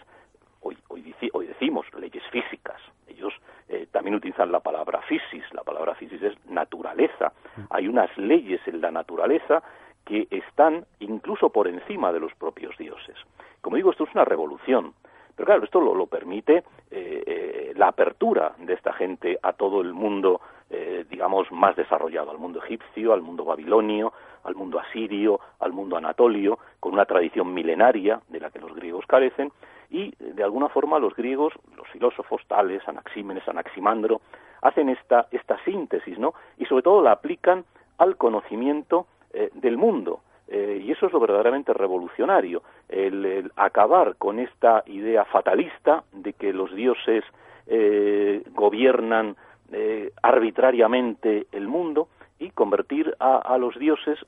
hoy, hoy, hoy decimos, leyes físicas. Ellos eh, también utilizan la palabra physis, la palabra physis es naturaleza. Hay unas leyes en la naturaleza que están incluso por encima de los propios dioses. Como digo, esto es una revolución. Pero claro, esto lo, permite eh, eh, la apertura de esta gente a todo el mundo, eh, digamos, más desarrollado, al mundo egipcio, al mundo babilonio, al mundo asirio, al mundo anatolio, con una tradición milenaria de la que los griegos carecen, y de alguna forma los griegos, los filósofos tales, Anaxímenes, Anaximandro, hacen esta, esta síntesis, ¿no? Y sobre todo la aplican al conocimiento eh, del mundo. Eh, y eso es lo verdaderamente revolucionario, el, acabar con esta idea fatalista de que los dioses eh, gobiernan eh, arbitrariamente el mundo y convertir a, a los dioses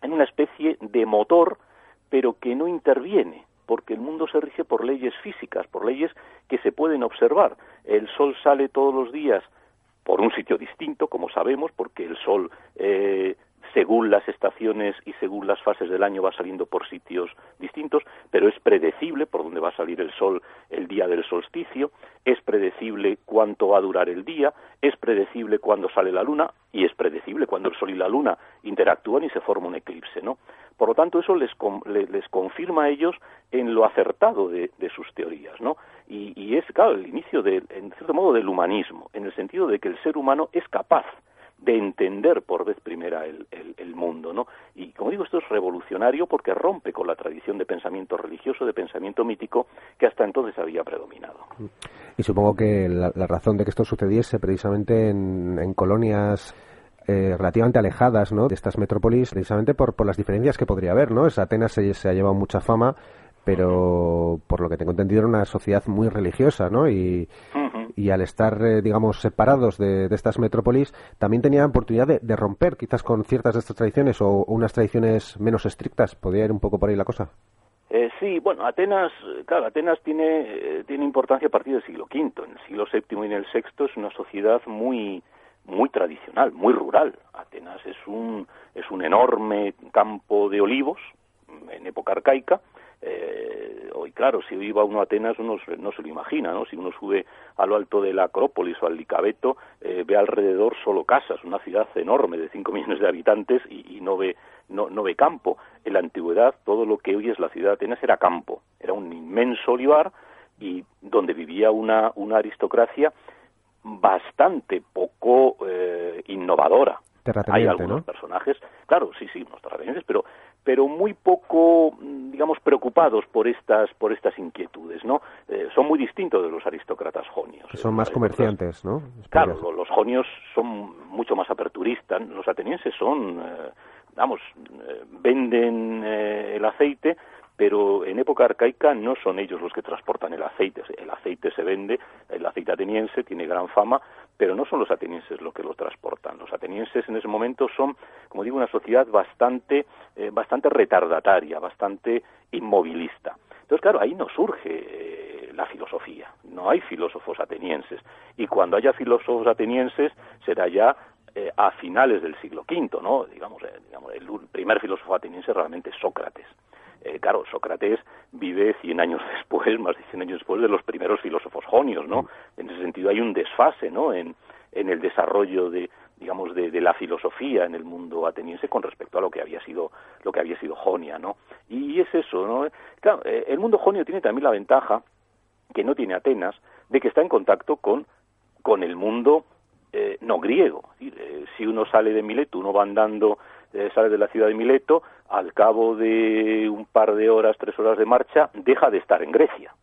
en una especie de motor, pero que no interviene, porque el mundo se rige por leyes físicas, por leyes que se pueden observar. El sol sale todos los días por un sitio distinto, como sabemos, porque el sol eh, según las estaciones y según las fases del año va saliendo por sitios distintos, pero es predecible por dónde va a salir el sol el día del solsticio, es predecible cuánto va a durar el día, es predecible cuándo sale la luna y es predecible cuando el sol y la luna interactúan y se forma un eclipse, ¿no? Por lo tanto, eso les, les confirma a ellos en lo acertado de, de sus teorías, ¿no? Y, y, es, claro, el inicio, de, en cierto modo, del humanismo, en el sentido de que el ser humano es capaz de entender por vez primera el, el, mundo, ¿no? Y como digo, esto es revolucionario porque rompe con la tradición de pensamiento religioso, de pensamiento mítico que hasta entonces había predominado. Y supongo que la, la razón de que esto sucediese precisamente en, en colonias eh, relativamente alejadas ¿no? de estas metrópolis, precisamente por, por las diferencias que podría haber, ¿no? Es Atenas se, se ha llevado mucha fama, pero por lo que tengo entendido era una sociedad muy religiosa, ¿no? Y, uh -huh. y al estar, eh, digamos, separados de, de, estas metrópolis, también tenían oportunidad de, de, romper quizás con ciertas de estas tradiciones o unas tradiciones menos estrictas. ¿Podría ir un poco por ahí la cosa? Eh, sí, bueno, Atenas, claro, Atenas tiene, eh, tiene importancia a partir del siglo V. En el siglo VII y en el VI es una sociedad muy, muy tradicional, muy rural. Atenas es un, es un enorme campo de olivos en época arcaica, eh, hoy, claro, si iba uno a Atenas uno no se lo imagina, ¿no? Si uno sube a lo alto de la Acrópolis o al Licabeto, eh, ve alrededor solo casas, una ciudad enorme de 5 millones de habitantes y, y no ve no, no ve campo. En la antigüedad todo lo que hoy es la ciudad de Atenas era campo, era un inmenso olivar y donde vivía una, una aristocracia bastante poco eh, innovadora. Hay algunos ¿no? personajes, claro, sí, sí, unos terratenientes, pero pero muy poco, digamos, preocupados por estas por estas inquietudes, ¿no? Eh, son muy distintos de los aristócratas jonios. Son más comerciantes, ¿no? Claro, los, los, jonios son mucho más aperturistas, los atenienses son, eh, vamos, eh, venden eh, el aceite, pero en época arcaica no son ellos los que transportan el aceite. El aceite se vende, el aceite ateniense tiene gran fama, pero no son los atenienses los que lo transportan. Los atenienses en ese momento son, como digo, una sociedad bastante, eh, bastante retardataria, bastante inmovilista. Entonces, claro, ahí no surge eh, la filosofía. No hay filósofos atenienses. Y cuando haya filósofos atenienses, será ya eh, a finales del siglo V, ¿no? Digamos, eh, digamos, el primer filósofo ateniense realmente es Sócrates. Eh, claro, Sócrates vive 100 años después, más de 100 años después de los primeros filósofos jonios, ¿no? En ese sentido hay un desfase, ¿no? En, en el desarrollo de, digamos, de, de, la filosofía en el mundo ateniense con respecto a lo que había sido, lo que había sido Jonia, ¿no? Y es eso, ¿no? Claro, eh, el mundo jonio tiene también la ventaja que no tiene Atenas de que está en contacto con, con el mundo eh, no griego. Eh, si uno sale de Mileto, uno va andando, eh, sale de la ciudad de Mileto, al cabo de un par de horas, tres horas de marcha, deja de estar en Grecia.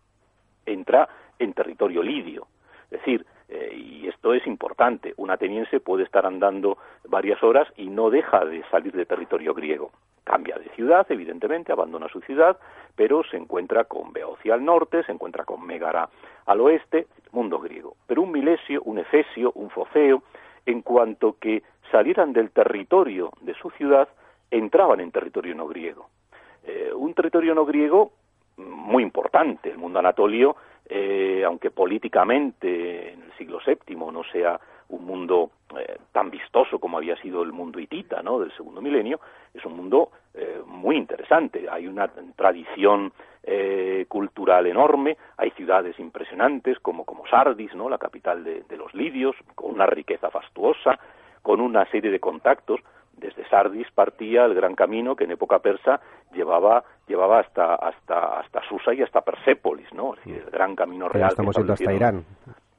Entra en territorio lidio. Es decir, eh, y esto es importante, un ateniense puede estar andando varias horas y no deja de salir de territorio griego. Cambia de ciudad, evidentemente, abandona su ciudad, pero se encuentra con Beocia al norte, se encuentra con Megara al oeste, mundo griego. Pero un milesio, un efesio, un foceo, en cuanto que salieran del territorio de su ciudad, entraban en territorio no griego. Eh, un territorio no griego muy importante, el mundo anatolio, eh, aunque políticamente en el siglo VII no sea un mundo eh, tan vistoso como había sido el mundo hitita, ¿no? Del segundo milenio, es un mundo muy interesante. Hay una tradición eh, cultural enorme, hay ciudades impresionantes como, como Sardis, ¿no? la capital de, de los lidios, con una riqueza fastuosa, con una serie de contactos. Desde Sardis partía el gran camino que en época persa llevaba llevaba hasta hasta hasta Susa y hasta Persépolis, ¿no? Es decir, el gran camino real. que estamos yendo hasta. Irán.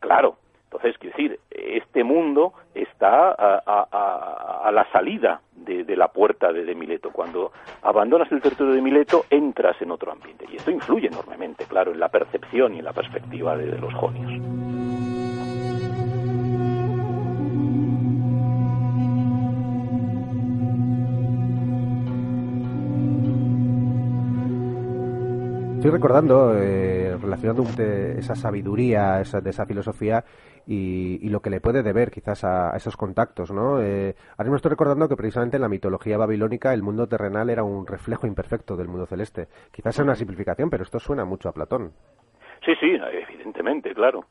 Claro. Entonces, quiero decir, este mundo está a, a- a- a la salida de, de la puerta de, de Mileto. Cuando abandonas el territorio de Mileto, entras en otro ambiente. Y esto influye enormemente, claro, en la percepción y en la perspectiva de, de los jonios. Estoy recordando, eh, relacionando esa sabiduría, esa, de esa filosofía y, y lo que le puede deber quizás a, a esos contactos, ¿no? Eh, ahora mismo estoy recordando que precisamente en la mitología babilónica el mundo terrenal era un reflejo imperfecto del mundo celeste. Quizás sea una simplificación, pero esto suena mucho a Platón. Sí, sí, evidentemente, claro.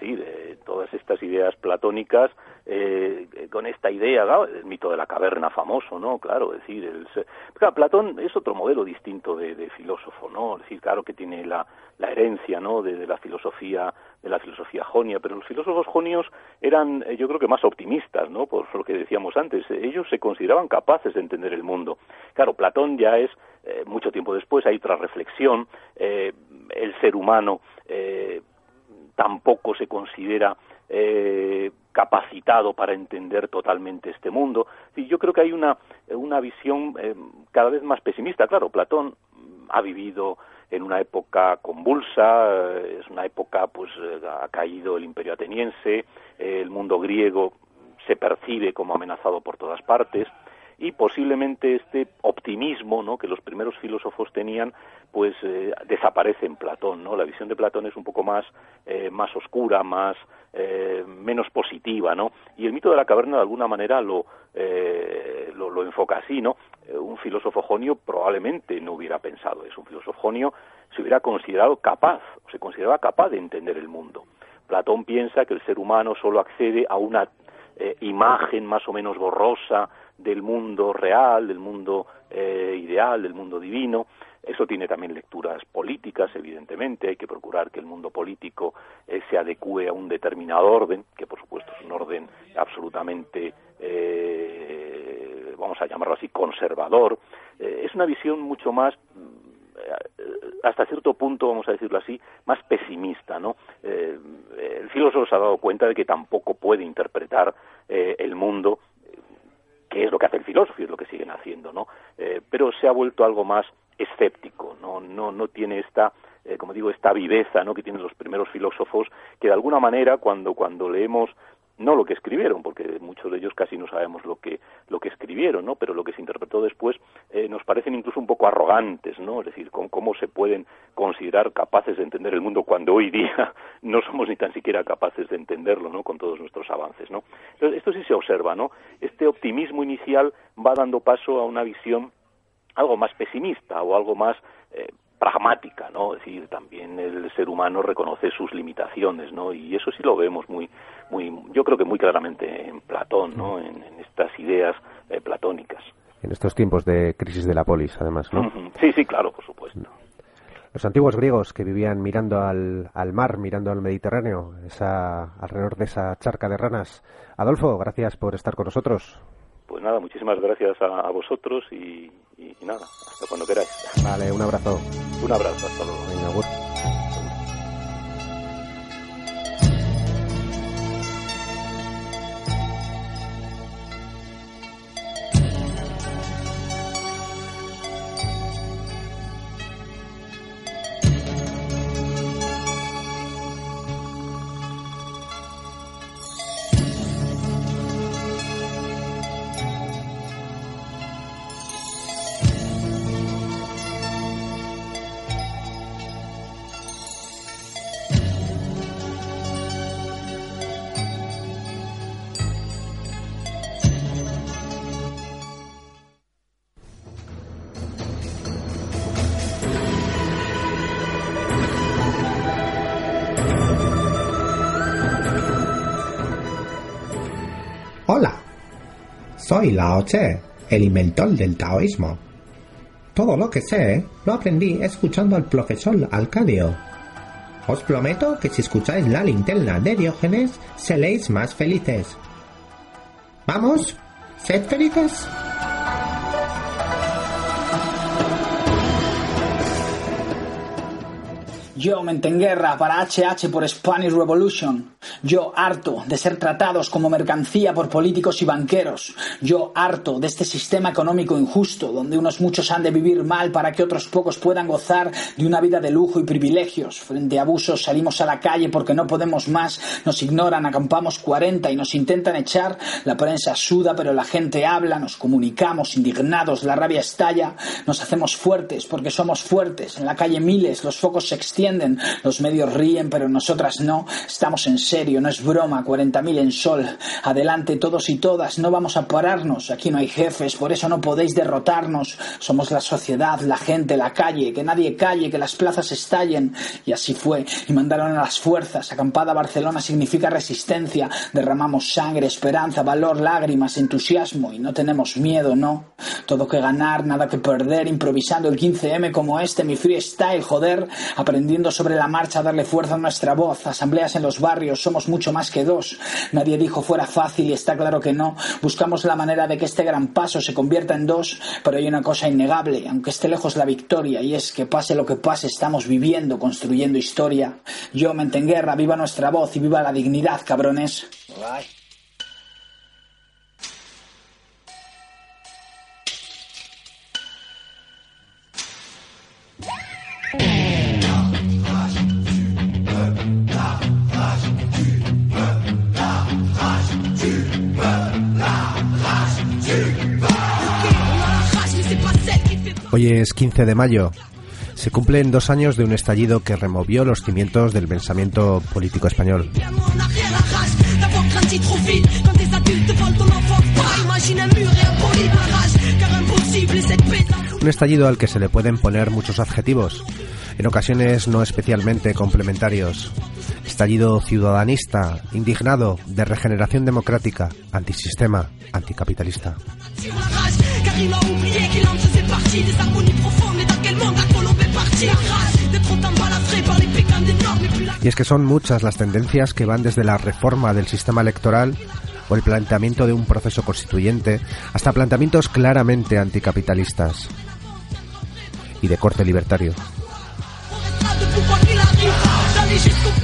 Sí, de todas estas ideas platónicas, eh, con esta idea, claro, el mito de la caverna famoso, ¿no? Claro, es decir, el, claro, Platón es otro modelo distinto de, filósofo, ¿no? Es decir, claro que tiene la, la herencia, ¿no? De, de la filosofía, de la filosofía jonia, pero los filósofos jonios eran, eh, yo creo que más optimistas, ¿no? Por lo que decíamos antes, ellos se consideraban capaces de entender el mundo. Claro, Platón ya es eh, mucho tiempo después, hay otra reflexión, eh, el ser humano eh, tampoco se considera eh, capacitado para entender totalmente este mundo. Y yo creo que hay una, una visión eh, cada vez más pesimista. Claro, Platón mm, ha vivido en una época convulsa, eh, es una época, pues eh, ha caído el imperio ateniense, el mundo griego se percibe como amenazado por todas partes y posiblemente este optimismo ¿no? que los primeros filósofos tenían pues eh, desaparece en Platón no la visión de Platón es un poco más eh, más oscura más eh, menos positiva no y el mito de la caverna de alguna manera lo lo, lo enfoca así no un filósofo jonio probablemente no hubiera pensado eso. Un filósofo jonio se hubiera considerado capaz o se consideraba capaz de entender el mundo. Platón piensa que el ser humano solo accede a una imagen más o menos borrosa del mundo real, del mundo eh, ideal, del mundo divino. Eso tiene también lecturas políticas, evidentemente. Hay que procurar que el mundo político eh, se adecue a un determinado orden, que por supuesto es un orden absolutamente, eh, vamos a llamarlo así, conservador. Eh, es una visión mucho más hasta cierto punto, vamos a decirlo así, más pesimista, ¿no? Eh, el filósofo se ha dado cuenta de que tampoco puede interpretar eh, el mundo, que es lo que hace el filósofo y es lo que siguen haciendo, ¿no? Eh, pero se ha vuelto algo más escéptico, no, no, no tiene esta, eh, como digo, esta viveza, ¿no? Que tienen los primeros filósofos, que de alguna manera cuando cuando leemos no lo que escribieron, porque muchos de ellos casi no sabemos lo que lo que escribieron, ¿no? Pero lo que se interpretó después eh, nos parecen incluso un poco arrogantes, ¿no? Es decir, con cómo se pueden considerar capaces de entender el mundo cuando hoy día no somos ni tan siquiera capaces de entenderlo, ¿no? Con todos nuestros avances, ¿no? Entonces, esto sí se observa, ¿no? Este optimismo inicial va dando paso a una visión algo más pesimista o algo más eh, pragmática, ¿no? Es decir, también el ser humano reconoce sus limitaciones, ¿no? Y eso sí lo vemos muy, muy, yo creo que muy claramente en Platón, ¿no? En, en estas ideas eh, platónicas. En estos tiempos de crisis de la polis, además, ¿no? Sí, sí, claro, por supuesto. Los antiguos griegos que vivían mirando al, al mar, mirando al Mediterráneo, esa, alrededor de esa charca de ranas. Adolfo, gracias por estar con nosotros. Pues nada, muchísimas gracias a, a vosotros y, y- y nada, hasta cuando queráis. Vale, un abrazo. Un abrazo, hasta luego. Venga. Soy Lao Tse, el inventor del taoísmo. Todo lo que sé lo aprendí escuchando al profesor Alcadio. Os prometo que si escucháis la linterna de Diógenes, seréis más felices. ¿Vamos? ¿Sed felices? Yo, Mentenguerra, para HH por Spanish Revolution. Yo, harto de ser tratados como mercancía por políticos y banqueros. Yo, harto de este sistema económico injusto, donde unos muchos han de vivir mal para que otros pocos puedan gozar de una vida de lujo y privilegios. Frente a abusos salimos a la calle porque no podemos más, nos ignoran, acampamos 40 y nos intentan echar. La prensa suda, pero la gente habla, nos comunicamos indignados, la rabia estalla, nos hacemos fuertes porque somos fuertes. En la calle miles, los focos se extienden, los medios ríen, pero nosotras no. Estamos en serio, no es broma, 40.000 en sol. Adelante todos y todas, no vamos a pararnos. Aquí no hay jefes, por eso no podéis derrotarnos. Somos la sociedad, la gente, la calle, que nadie calle, que las plazas estallen. Y así fue, y mandaron a las fuerzas. Acampada Barcelona significa resistencia. Derramamos sangre, esperanza, valor, lágrimas, entusiasmo, y no tenemos miedo, no. Todo que ganar, nada que perder, improvisando el 15M como este, mi freestyle, joder, aprendiendo sobre la marcha a darle fuerza a nuestra voz, asambleas en los barrios, somos mucho más que dos. Nadie dijo fuera fácil y está claro que no. Buscamos la manera de que este gran paso se convierta en dos, pero hay una cosa innegable, aunque esté lejos la victoria, y es que pase lo que pase, estamos viviendo, construyendo historia. Yo, Mentenguerra, viva nuestra voz y viva la dignidad, cabrones. Hoy es 15 de mayo. Se cumplen dos años de un estallido que removió los cimientos del pensamiento político español. Un estallido al que se le pueden poner muchos adjetivos, en ocasiones no especialmente complementarios. Estallido ciudadanista, indignado, de regeneración democrática, antisistema, anticapitalista. Y es que son muchas las tendencias que van desde la reforma del sistema electoral o el planteamiento de un proceso constituyente hasta planteamientos claramente anticapitalistas y de corte libertario.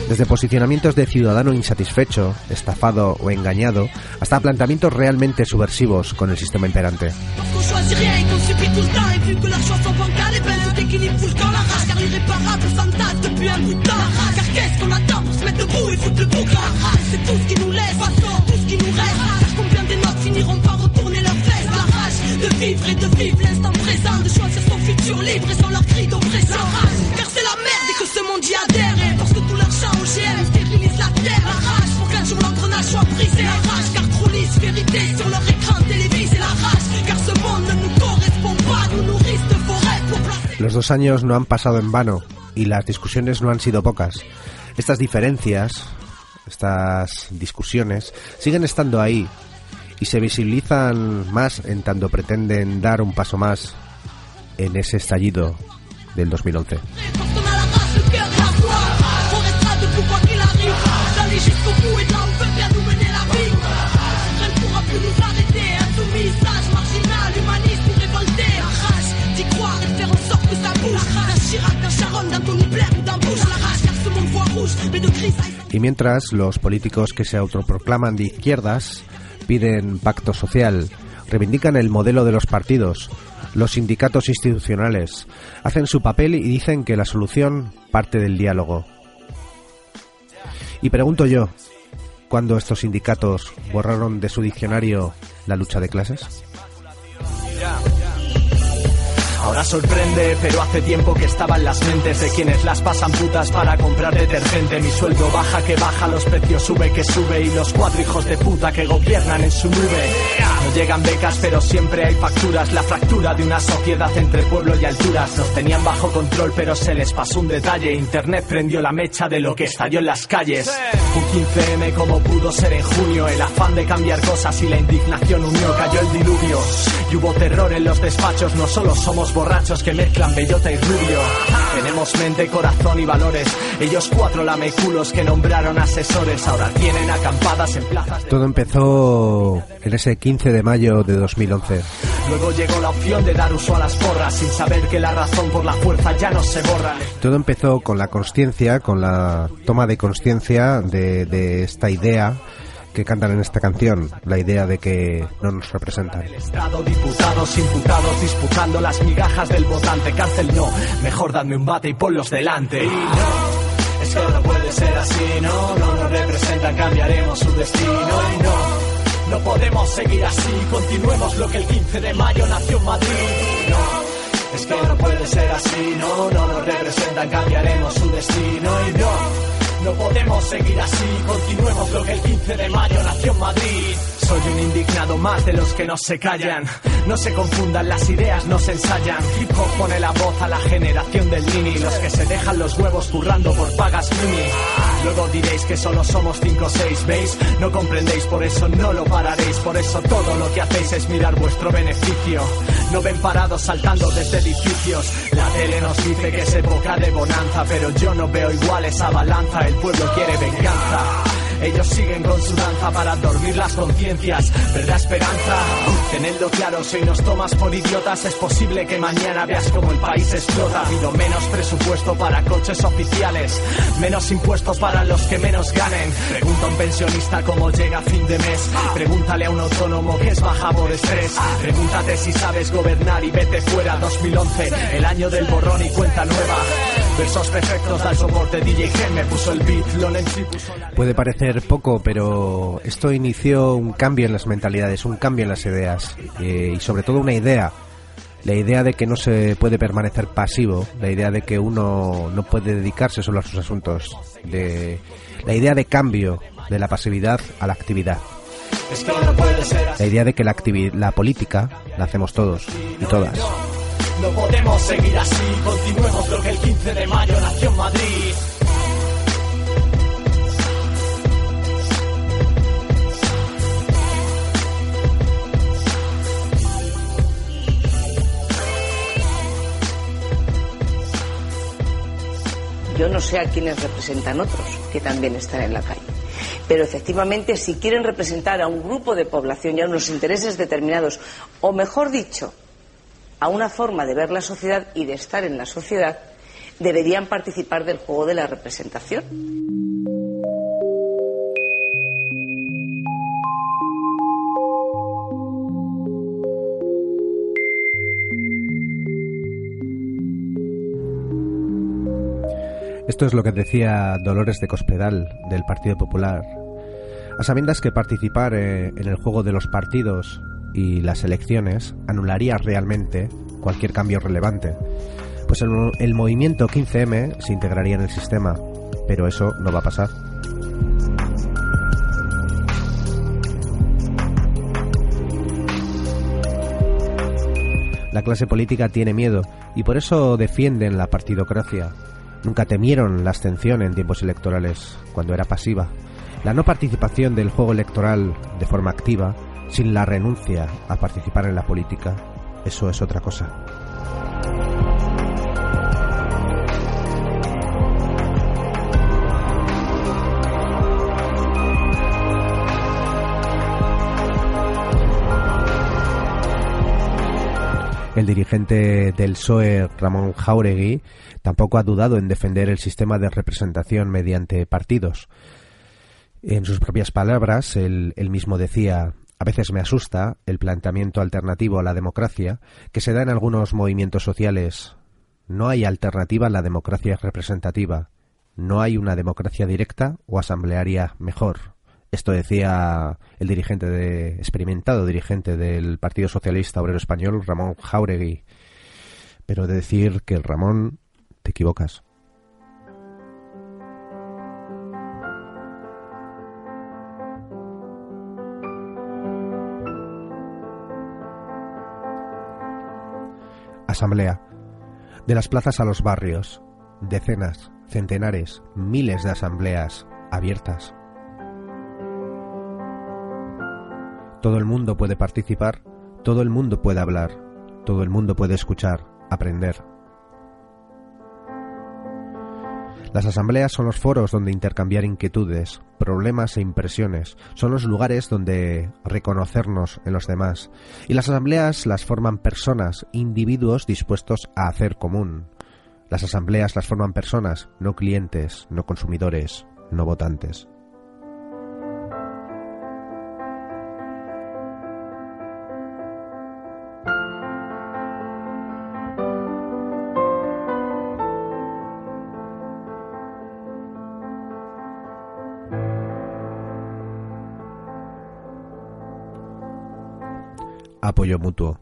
Desde posicionamientos de ciudadano insatisfecho, estafado o engañado, hasta planteamientos realmente subversivos con el sistema imperante. vécu que l'argent sans bancal et ben tout équilibre fout dans la rage Car l'irréparable s'entasse depuis un bout de temps Car qu'est-ce qu'on attend pour se mettre debout et foutre le bouc C'est tout ce qui nous laisse, façon, tout ce qui nous reste. Car combien des notes finiront par retourner leur veste La rage de vivre et de vivre l'instant présent De choisir son futur libre et sans leur cri d'oppression Car c'est la merde et que ce monde y adhère. Et parce que tout l'argent OGM stérilise la terre. La rage pour qu'un jour l'engrenage soit brisé. La rage car trop lisse vérité sur leur Los dos años no han pasado en vano y las discusiones no han sido pocas. Estas diferencias, estas discusiones, siguen estando ahí y se visibilizan más en tanto pretenden dar un paso más en ese estallido del 2011. Faire en sorte que ça bouge. D'un Chirac, d'un Sharon, d'un Tony Blair ou d'un Bush. La rage car ce monde voit rouge. Mais de crise, Y mientras los políticos que se autoproclaman de izquierdas piden pacto social, reivindican el modelo de los partidos, los sindicatos institucionales, hacen su papel y dicen que la solución parte del diálogo. Y pregunto yo, ¿cuándo estos sindicatos borraron de su diccionario la lucha de clases? Ahora sorprende, pero hace tiempo que estaba en las mentes de quienes las pasan putas para comprar detergente. Mi sueldo baja que baja, los precios sube que sube y los cuatro hijos de puta que gobiernan en su nube. No llegan becas, pero siempre hay facturas. La fractura de una sociedad entre pueblo y alturas. Nos tenían bajo control, pero se les pasó un detalle. Internet prendió la mecha de lo que estalló en las calles. Un 15M como pudo ser en junio. El afán de cambiar cosas y la indignación unió. Cayó el diluvio y hubo terror en los despachos. No solo somos borrachos que mezclan bellota y rubio. Tenemos mente, corazón y valores. Ellos cuatro lameculos que nombraron asesores ahora tienen acampadas en plazas. de- Todo empezó en ese 15 de mayo de 2011. Luego llegó la opción de dar uso a las porras sin saber que la razón por la fuerza ya no se borra. Todo empezó con la consciencia, con la toma de consciencia de, de esta idea que cantan en esta canción, la idea de que no nos representan. Estado, diputados, imputados, disputando las migajas del votante. Cárcel no, mejor dadme un bate y ponlos delante. Y no, es que no puede ser así, no, no nos representan, cambiaremos su destino. Y no, no podemos seguir así, continuemos lo que el 15 de mayo nació en Madrid. Y no, es que no puede ser así, no, no nos representan, cambiaremos su destino. Y no, no podemos seguir así, continuemos lo que el 15 de mayo nació en Madrid. Soy un indignado más de los que no se callan. No se confundan, las ideas no se ensayan. Hip pone la voz a la generación del mini. Los que se dejan los huevos currando por pagas mini. Luego diréis que solo somos 5 o 6, ¿veis? No comprendéis, por eso no lo pararéis. Por eso todo lo que hacéis es mirar vuestro beneficio. No ven parados saltando desde edificios. La tele nos dice que es época de bonanza, pero yo no veo igual esa balanza. El pueblo quiere venganza. Ellos siguen con su danza para dormir las conciencias. ¿Verdad esperanza? Tenedlo claro, si nos tomas por idiotas, es posible que mañana veas como el país explota. Ha habido menos presupuesto para coches oficiales, menos impuestos para los que menos ganen. Pregunta a un pensionista cómo llega a fin de mes. Pregúntale a un autónomo que es baja por estrés. Pregúntate si sabes gobernar y vete fuera. 2011, el año del borrón y cuenta nueva. Versos perfectos, da el soporte DJ Gen, me puso el beat, Lon MC puso la Puede parecer poco, pero esto inició un cambio en las mentalidades, un cambio en las ideas eh, y sobre todo una idea. La idea de que no se puede permanecer pasivo, la idea de que uno no puede dedicarse solo a sus asuntos, de la idea de cambio de la pasividad a la actividad. La idea de que la política la hacemos todos y todas. No podemos seguir así, continuemos lo que el 15 de mayo nació Madrid. Yo no sé a quiénes representan otros, que también están en la calle. Pero efectivamente, si quieren representar a un grupo de población y a unos intereses determinados, o mejor dicho, a una forma de ver la sociedad y de estar en la sociedad, deberían participar del juego de la representación. Esto es lo que decía Dolores de Cospedal del Partido Popular. A sabiendas que participar eh, en el juego de los partidos y las elecciones anularía realmente cualquier cambio relevante, pues el, mo- el movimiento 15M se integraría en el sistema, pero eso no va a pasar. La clase política tiene miedo y por eso defienden la partidocracia. Nunca temieron la abstención en tiempos electorales, cuando era pasiva. La no participación del juego electoral de forma activa, sin la renuncia a participar en la política, eso es otra cosa. El dirigente del PSOE, Ramón Jauregui, tampoco ha dudado en defender el sistema de representación mediante partidos. En sus propias palabras, él, él mismo decía, a veces me asusta el planteamiento alternativo a la democracia que se da en algunos movimientos sociales. No hay alternativa a la democracia representativa. No hay una democracia directa o asamblearia mejor. Esto decía el dirigente de, experimentado dirigente del Partido Socialista Obrero Español, Ramón Jauregui. Pero de decir que Ramón, te equivocas. Asamblea. De las plazas a los barrios. Decenas, centenares, miles de asambleas abiertas. Todo el mundo puede participar, todo el mundo puede hablar, todo el mundo puede escuchar, aprender. Las asambleas son los foros donde intercambiar inquietudes, problemas e impresiones. Son los lugares donde reconocernos en los demás. Y las asambleas las forman personas, individuos dispuestos a hacer común. Las asambleas las forman personas, no clientes, no consumidores, no votantes. Apoyo mutuo.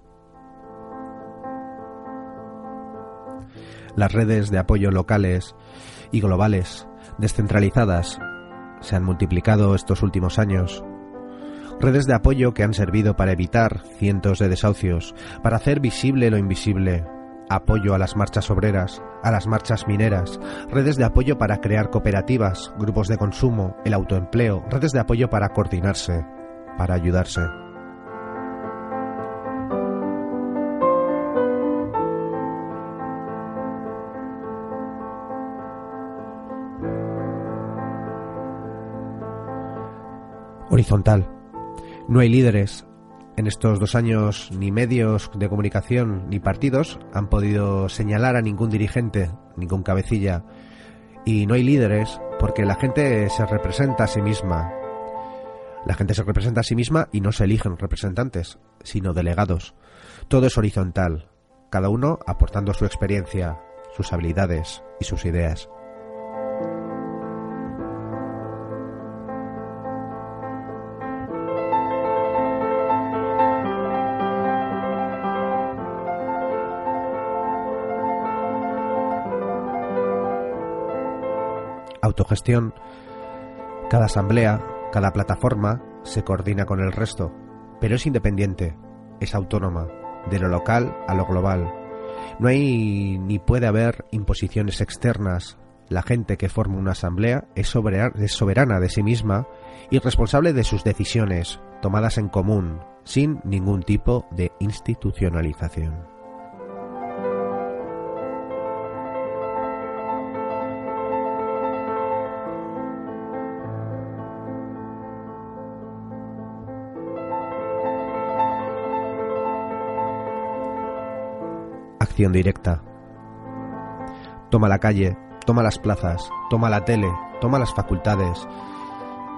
Las redes de apoyo locales y globales, descentralizadas, se han multiplicado estos últimos años. Redes de apoyo que han servido para evitar cientos de desahucios, para hacer visible lo invisible, apoyo a las marchas obreras, a las marchas mineras, redes de apoyo para crear cooperativas, grupos de consumo, el autoempleo, redes de apoyo para coordinarse, para ayudarse. Horizontal. No hay líderes. En estos dos años ni medios de comunicación ni partidos han podido señalar a ningún dirigente, ningún cabecilla. Y no hay líderes porque la gente se representa a sí misma. La gente se representa a sí misma y no se eligen representantes, sino delegados. Todo es horizontal, cada uno aportando su experiencia, sus habilidades y sus ideas. Autogestión, cada asamblea, cada plataforma se coordina con el resto, pero es independiente, es autónoma, de lo local a lo global. No hay ni puede haber imposiciones externas. La gente que forma una asamblea es soberana de sí misma y responsable de sus decisiones, tomadas en común, sin ningún tipo de institucionalización. Acción directa. Toma la calle, toma las plazas, toma la tele, toma las facultades.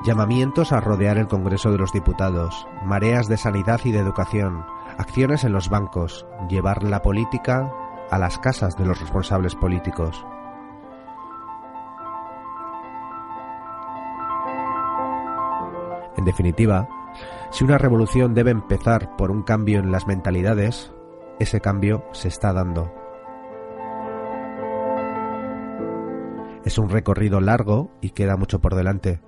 Llamamientos a rodear el Congreso de los Diputados, mareas de sanidad y de educación, acciones en los bancos, llevar la política a las casas de los responsables políticos. En definitiva, si una revolución debe empezar por un cambio en las mentalidades, ese cambio se está dando. Es un recorrido largo y queda mucho por delante,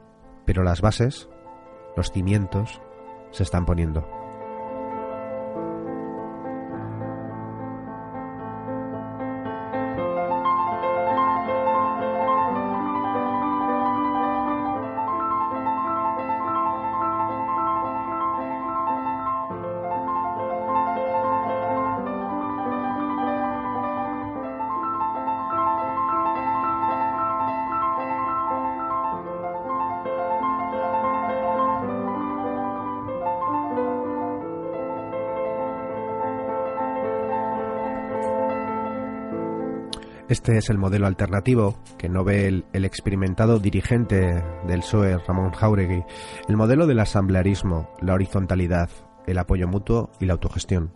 pero las bases, los cimientos, se están poniendo. Este es el modelo alternativo que no ve el, experimentado dirigente del PSOE, Ramón Jauregui, el modelo del asamblearismo, la horizontalidad, el apoyo mutuo y la autogestión.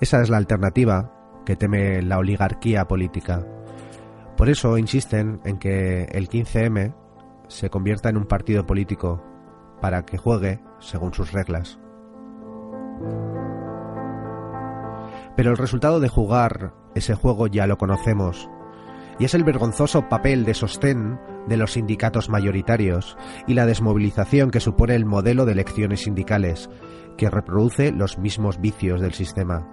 Esa es la alternativa que teme la oligarquía política. Por eso insisten en que el 15M se convierta en un partido político para que juegue según sus reglas. Pero el resultado de jugar ese juego ya lo conocemos, y es el vergonzoso papel de sostén de los sindicatos mayoritarios y la desmovilización que supone el modelo de elecciones sindicales, que reproduce los mismos vicios del sistema.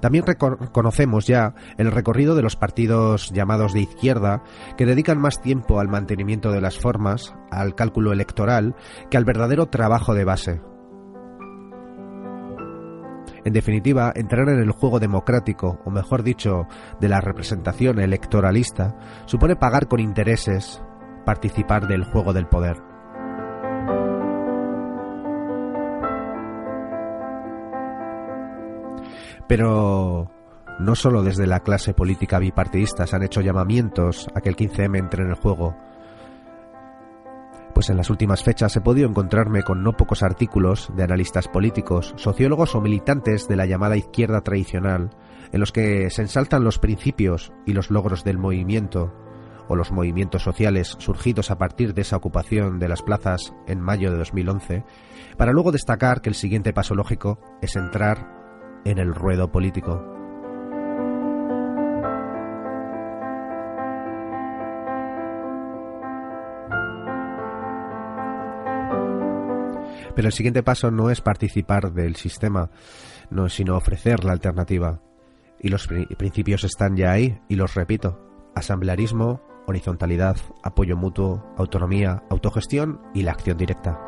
También conocemos ya el recorrido de los partidos llamados de izquierda, que dedican más tiempo al mantenimiento de las formas, al cálculo electoral, que al verdadero trabajo de base En definitiva, entrar en el juego democrático, o mejor dicho, de la representación electoralista, supone pagar con intereses, participar del juego del poder. Pero no solo desde la clase política bipartidista se han hecho llamamientos a que el 15M entre en el juego, pues en las últimas fechas he podido encontrarme con no pocos artículos de analistas políticos, sociólogos o militantes de la llamada izquierda tradicional, en los que se ensaltan los principios y los logros del movimiento o los movimientos sociales surgidos a partir de esa ocupación de las plazas en mayo de 2011, para luego destacar que el siguiente paso lógico es entrar en el ruedo político. Pero el siguiente paso no es participar del sistema, no, sino ofrecer la alternativa. Y los pri- principios están ya ahí, y los repito. Asamblearismo, horizontalidad, apoyo mutuo, autonomía, autogestión y la acción directa.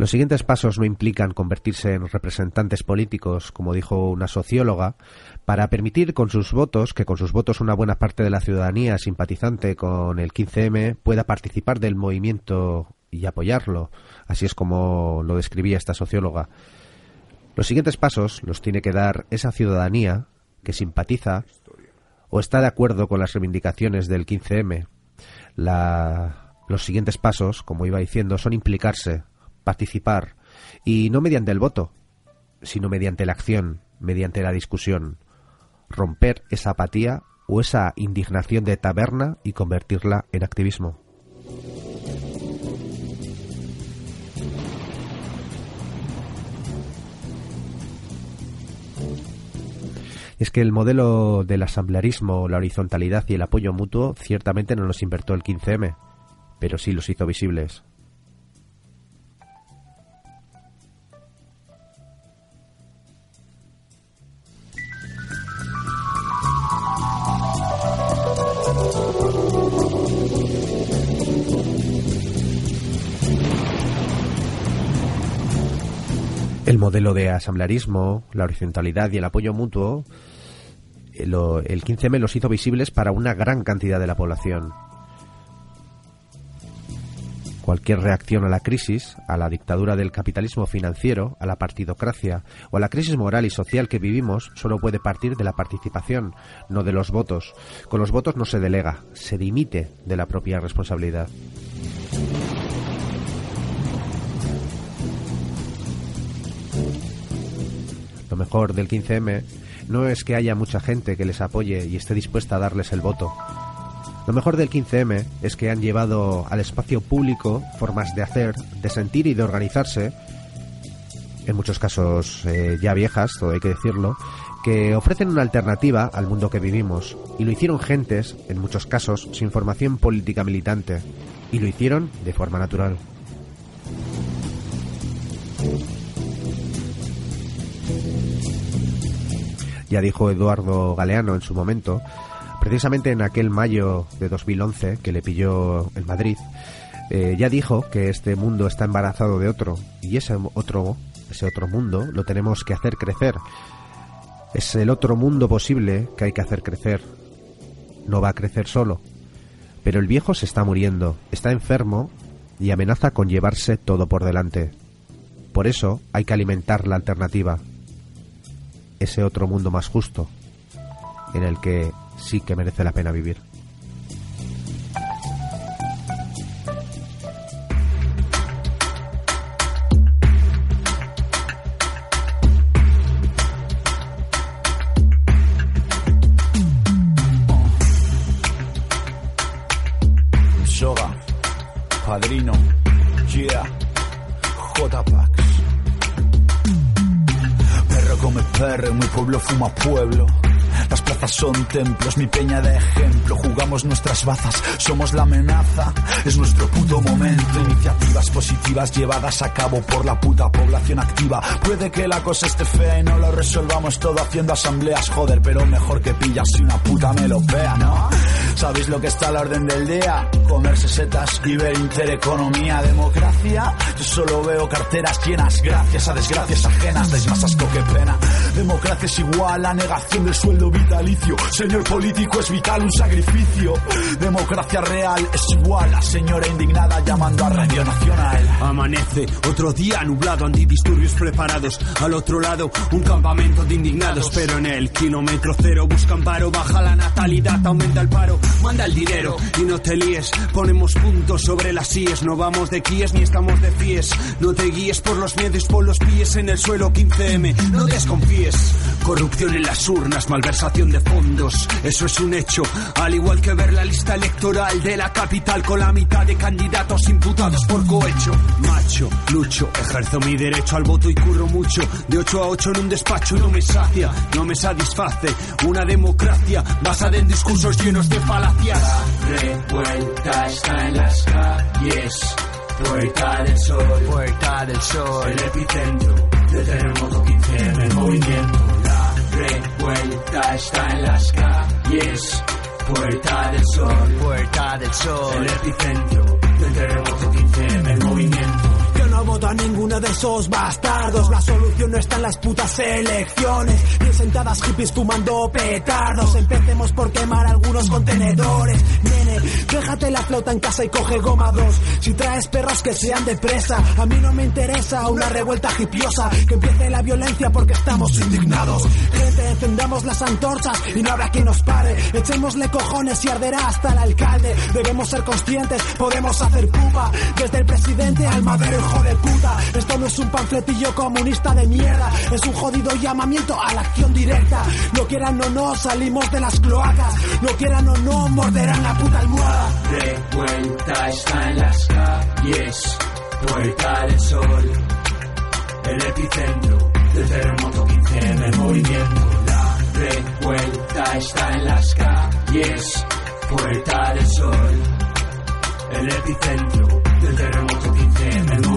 Los siguientes pasos no implican convertirse en representantes políticos, como dijo una socióloga, para permitir con sus votos, que con sus votos una buena parte de la ciudadanía simpatizante con el 15M pueda participar del movimiento y apoyarlo. Así es como lo describía esta socióloga. Los siguientes pasos los tiene que dar esa ciudadanía que simpatiza o está de acuerdo con las reivindicaciones del 15M. La- los siguientes pasos, como iba diciendo, son implicarse, participar, y no mediante el voto, sino mediante la acción, mediante la discusión, romper esa apatía o esa indignación de taberna y convertirla en activismo. Es que el modelo del asamblearismo, la horizontalidad y el apoyo mutuo ciertamente no los inventó el 15M, pero sí los hizo visibles. Modelo de asamblearismo, la horizontalidad y el apoyo mutuo, eh, el 15M los hizo visibles para una gran cantidad de la población. Cualquier reacción a la crisis, a la dictadura del capitalismo financiero, a la partidocracia o a la crisis moral y social que vivimos solo puede partir de la participación, no de los votos. Con los votos no se delega, se dimite de la propia responsabilidad. Mejor del 15M no es que haya mucha gente que les apoye y esté dispuesta a darles el voto. Lo mejor del 15M es que han llevado al espacio público formas de hacer, de sentir y de organizarse, en muchos casos eh, ya viejas, todo hay que decirlo, que ofrecen una alternativa al mundo que vivimos. Y lo hicieron gentes, en muchos casos, sin formación política militante. Y lo hicieron de forma natural. Ya dijo Eduardo Galeano en su momento, precisamente en aquel mayo de 2011 que le pilló en Madrid, eh, ya dijo que este mundo está embarazado de otro y ese otro, ese otro mundo lo tenemos que hacer crecer. Es el otro mundo posible que hay que hacer crecer. No va a crecer solo. Pero el viejo se está muriendo, está enfermo y amenaza con llevarse todo por delante. Por eso hay que alimentar la alternativa, ese otro mundo más justo, en el que sí que merece la pena vivir. Perro come perro, mi pueblo fuma pueblo. Las plazas son templos, mi peña de ejemplo. Jugamos nuestras bazas, somos la amenaza. Es nuestro puto momento. Iniciativas positivas llevadas a cabo por la puta población activa. Puede que la cosa esté fea y no lo resolvamos todo haciendo asambleas, joder, pero mejor que pillas si una puta me lo vea, ¿no? ¿Sabéis lo que está a la orden del día? Comerse setas y ver intereconomía, democracia. Yo solo veo carteras llenas, gracias a desgracias ajenas. Dais más asco que pena. Democracia es igual a negación del sueldo vitalicio. Señor político es vital un sacrificio. Democracia real es igual a señora indignada llamando a Radio Nacional. Amanece otro día nublado, antidisturbios preparados. Al otro lado, un campamento de indignados. Pero en el kilómetro cero buscan paro, baja la natalidad, aumenta el paro. Manda el dinero y no te líes. Ponemos puntos sobre las IES. No vamos de quies ni estamos de pies. No te guíes por los medios, por los pies en el suelo 15M. No desconfíes. Corrupción en las urnas, malversación de fondos. Eso es un hecho. Al igual que ver la lista electoral de la capital con la mitad de candidatos imputados por cohecho. Macho, lucho, ejerzo mi derecho al voto y curro mucho. De 8 a 8 en un despacho y no me sacia, no me satisface. Una democracia basada en discursos llenos de falacias. revuelta está en las calles. Puerta del Sol, Puerta del Sol. el epicentro del terremoto 15 en movimiento. La revuelta está en las calles. Puerta del Sol, Puerta del Sol. el epicentro del terremoto 15 en movimiento. Voto a ninguno de esos bastardos. La solución no está en las putas elecciones. Bien sentadas hippies fumando petardos. Empecemos por quemar algunos contenedores. Nene, déjate la flauta en casa y coge goma dos. Si traes perros que sean de presa, a mí no me interesa una revuelta hipiosa. Que empiece la violencia porque estamos indignados. Gente, encendamos las antorchas y no habrá quien nos pare. Echémosle cojones y arderá hasta el alcalde. Debemos ser conscientes, podemos hacer pupa. Desde el presidente al madero, hijo de puta. Esto no es un panfletillo comunista de mierda. Es un jodido llamamiento a la acción directa. No quieran o no, salimos de las cloacas. No quieran o no, morderán la puta almohada. Revuelta está en las calles. Puerta del Sol, el epicentro del terremoto 15 en movimiento. La revuelta está en las calles. Puerta del Sol, el epicentro del terremoto 15 en movimiento.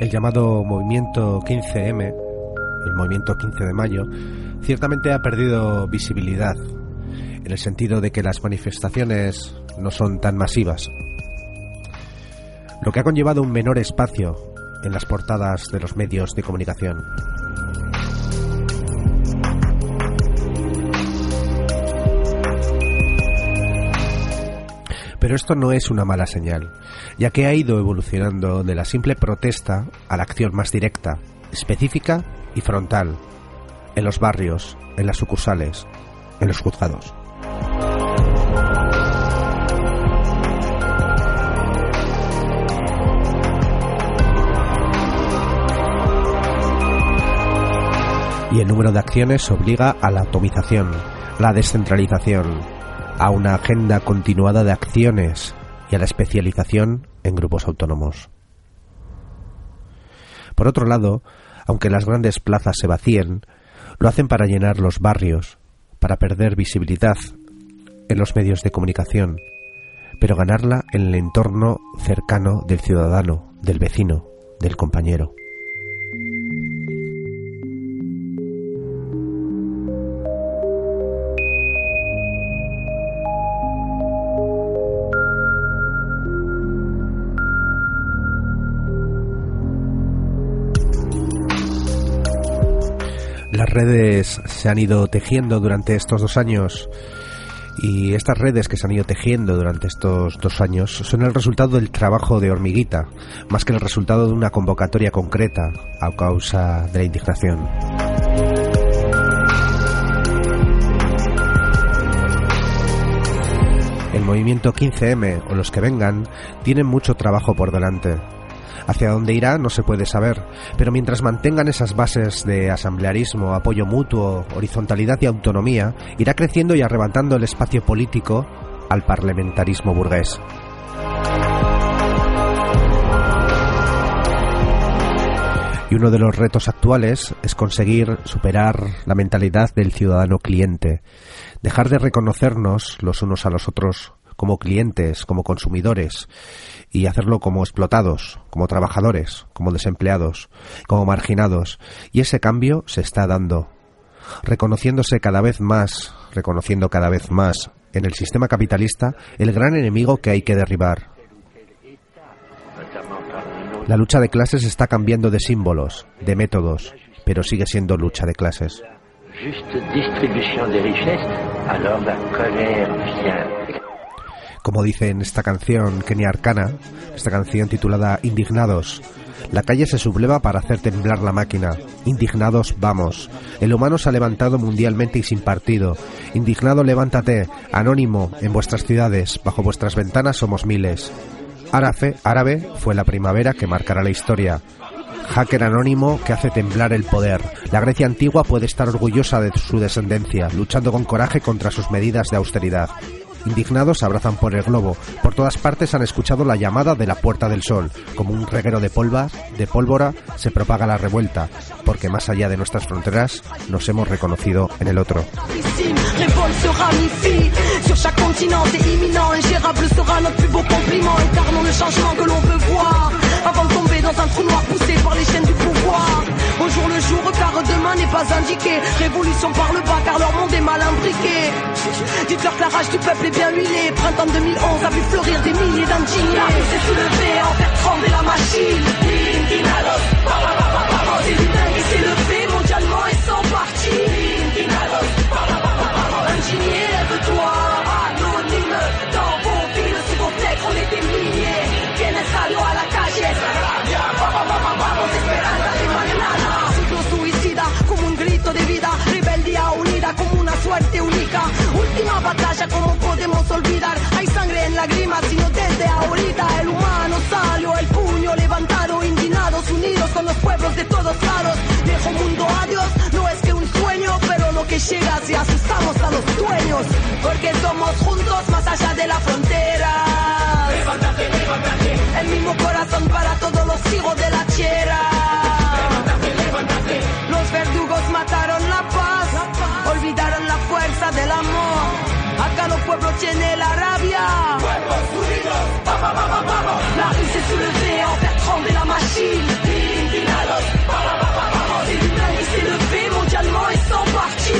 El llamado movimiento 15M, el movimiento 15 de mayo, ciertamente ha perdido visibilidad, en el sentido de que las manifestaciones no son tan masivas, lo que ha conllevado un menor espacio en las portadas de los medios de comunicación. Pero esto no es una mala señal, ya que ha ido evolucionando de la simple protesta a la acción más directa, específica y frontal, en los barrios, en las sucursales, en los juzgados. Y el número de acciones obliga a la atomización, la descentralización, a una agenda continuada de acciones y a la especialización en grupos autónomos. Por otro lado, aunque las grandes plazas se vacíen, lo hacen para llenar los barrios, para perder visibilidad en los medios de comunicación, pero ganarla en el entorno cercano del ciudadano, del vecino, del compañero. redes se han ido tejiendo durante estos dos años y estas redes que se han ido tejiendo durante estos dos años son el resultado del trabajo de hormiguita, más que el resultado de una convocatoria concreta a causa de la indignación. El movimiento 15M o los que vengan tienen mucho trabajo por delante, Hacia dónde irá no se puede saber, pero mientras mantengan esas bases de asamblearismo, apoyo mutuo, horizontalidad y autonomía, irá creciendo y arrebatando el espacio político al parlamentarismo burgués. Y uno de los retos actuales es conseguir superar la mentalidad del ciudadano cliente, dejar de reconocernos los unos a los otros como clientes, como consumidores, y hacerlo como explotados, como trabajadores, como desempleados, como marginados. Y ese cambio se está dando, reconociéndose cada vez más, reconociendo cada vez más en el sistema capitalista el gran enemigo que hay que derribar, la lucha de clases está cambiando de símbolos, de métodos, pero sigue siendo lucha de clases. La colère. Como dice en esta canción Kenia Arcana, esta canción titulada Indignados, la calle se subleva para hacer temblar la máquina. Indignados, vamos. El humano se ha levantado mundialmente y sin partido. Indignado, levántate. Anónimo, en vuestras ciudades, bajo vuestras ventanas somos miles. Árabe, árabe fue la primavera que marcará la historia. Hacker anónimo que hace temblar el poder. La Grecia antigua puede estar orgullosa de su descendencia, luchando con coraje contra sus medidas de austeridad. Indignados abrazan por el globo. Por todas partes han escuchado la llamada de la Puerta del Sol. Como un reguero de polva, de pólvora, se propaga la revuelta, porque más allá de nuestras fronteras nos hemos reconocido en el otro. Dans un trou noir poussé par les chaînes du pouvoir. Au jour le jour, car demain n'est pas indiqué. Révolution par le bas, car leur monde est mal imbriqué. Dites-leur que la rage du peuple est bien huilée. Printemps 2011 a vu fleurir des milliers d'indignés. La s'est soulevée, en faire trembler la machine. Última batalla, como podemos olvidar? Hay sangre en lágrimas, sino desde ahorita. El humano salió, el puño levantado, indignados, unidos con los pueblos de todos lados. Viejo mundo, adiós, no es que un sueño, pero lo que llega si asustamos a los dueños. Porque somos juntos más allá de la frontera. Levántate, levántate. El mismo corazón para todos los hijos de la tierra. Levántate, levántate. Los verdugos mataron la paz, olvidaron la fuerza del amor. Acá los pueblos tienen la rabia. Pueblos unidos, vamos, vamos, vamos. La rue s'est soulevée en faire trembler la machine. Indignados, vamos, vamos, vamos. C'est l'humain qui s'est levé mondialement et sans parti.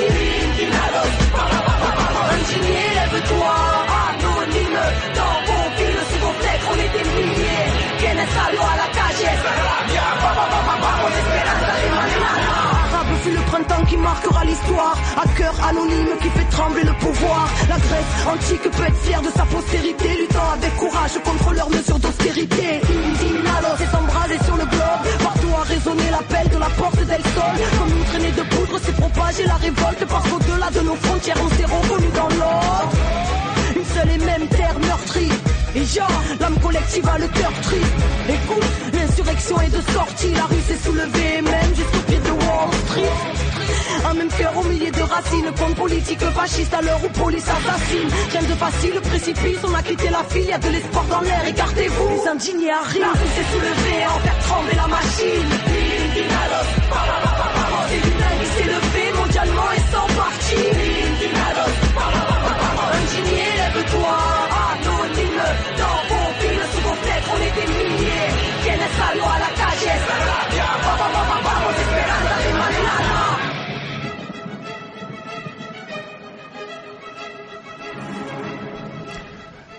Indignados, vamos, vamos, vamos. Indigné, lève-toi, anonyme. Dans vos villes, sous vos fenêtres, on est des milliers. A 100 ans qui marquera l'histoire. À cœur anonyme qui fait trembler le pouvoir. La Grèce antique peut être fière de sa postérité, luttant avec courage contre leurs mesures d'austérité. Illuminados s'est embrasé sur le globe. Partout a résonné l'appel de la porte d'El Sol. Comme une traînée de poudre s'est propagée la révolte. Parce qu'au-delà de nos frontières, on s'est reconnus dans l'ordre. Une seule et même terre meurtrie. Et genre, l'âme collective a le cœur triste. Écoute, l'insurrection est de sortie, la rue s'est soulevée, même jusqu'au pied de Wall Street. Un même cœur au milieu de racines, contre politique fasciste à l'heure où police assassine. Rien de facile, le précipice, on a quitté la file, y a de l'espoir dans l'air, écartez-vous. Les indignés arrivent. La rue s'est soulevée, en faire trembler la machine. C'est levé mondialement et sans parti.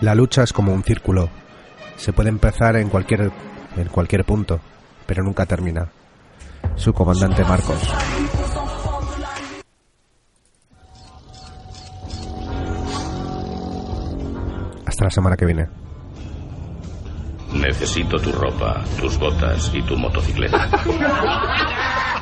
La lucha es como un círculo. Se puede empezar en cualquier, en cualquier punto, pero nunca termina. Su comandante Marcos. Hasta la semana que viene. Necesito tu ropa, tus botas y tu motocicleta.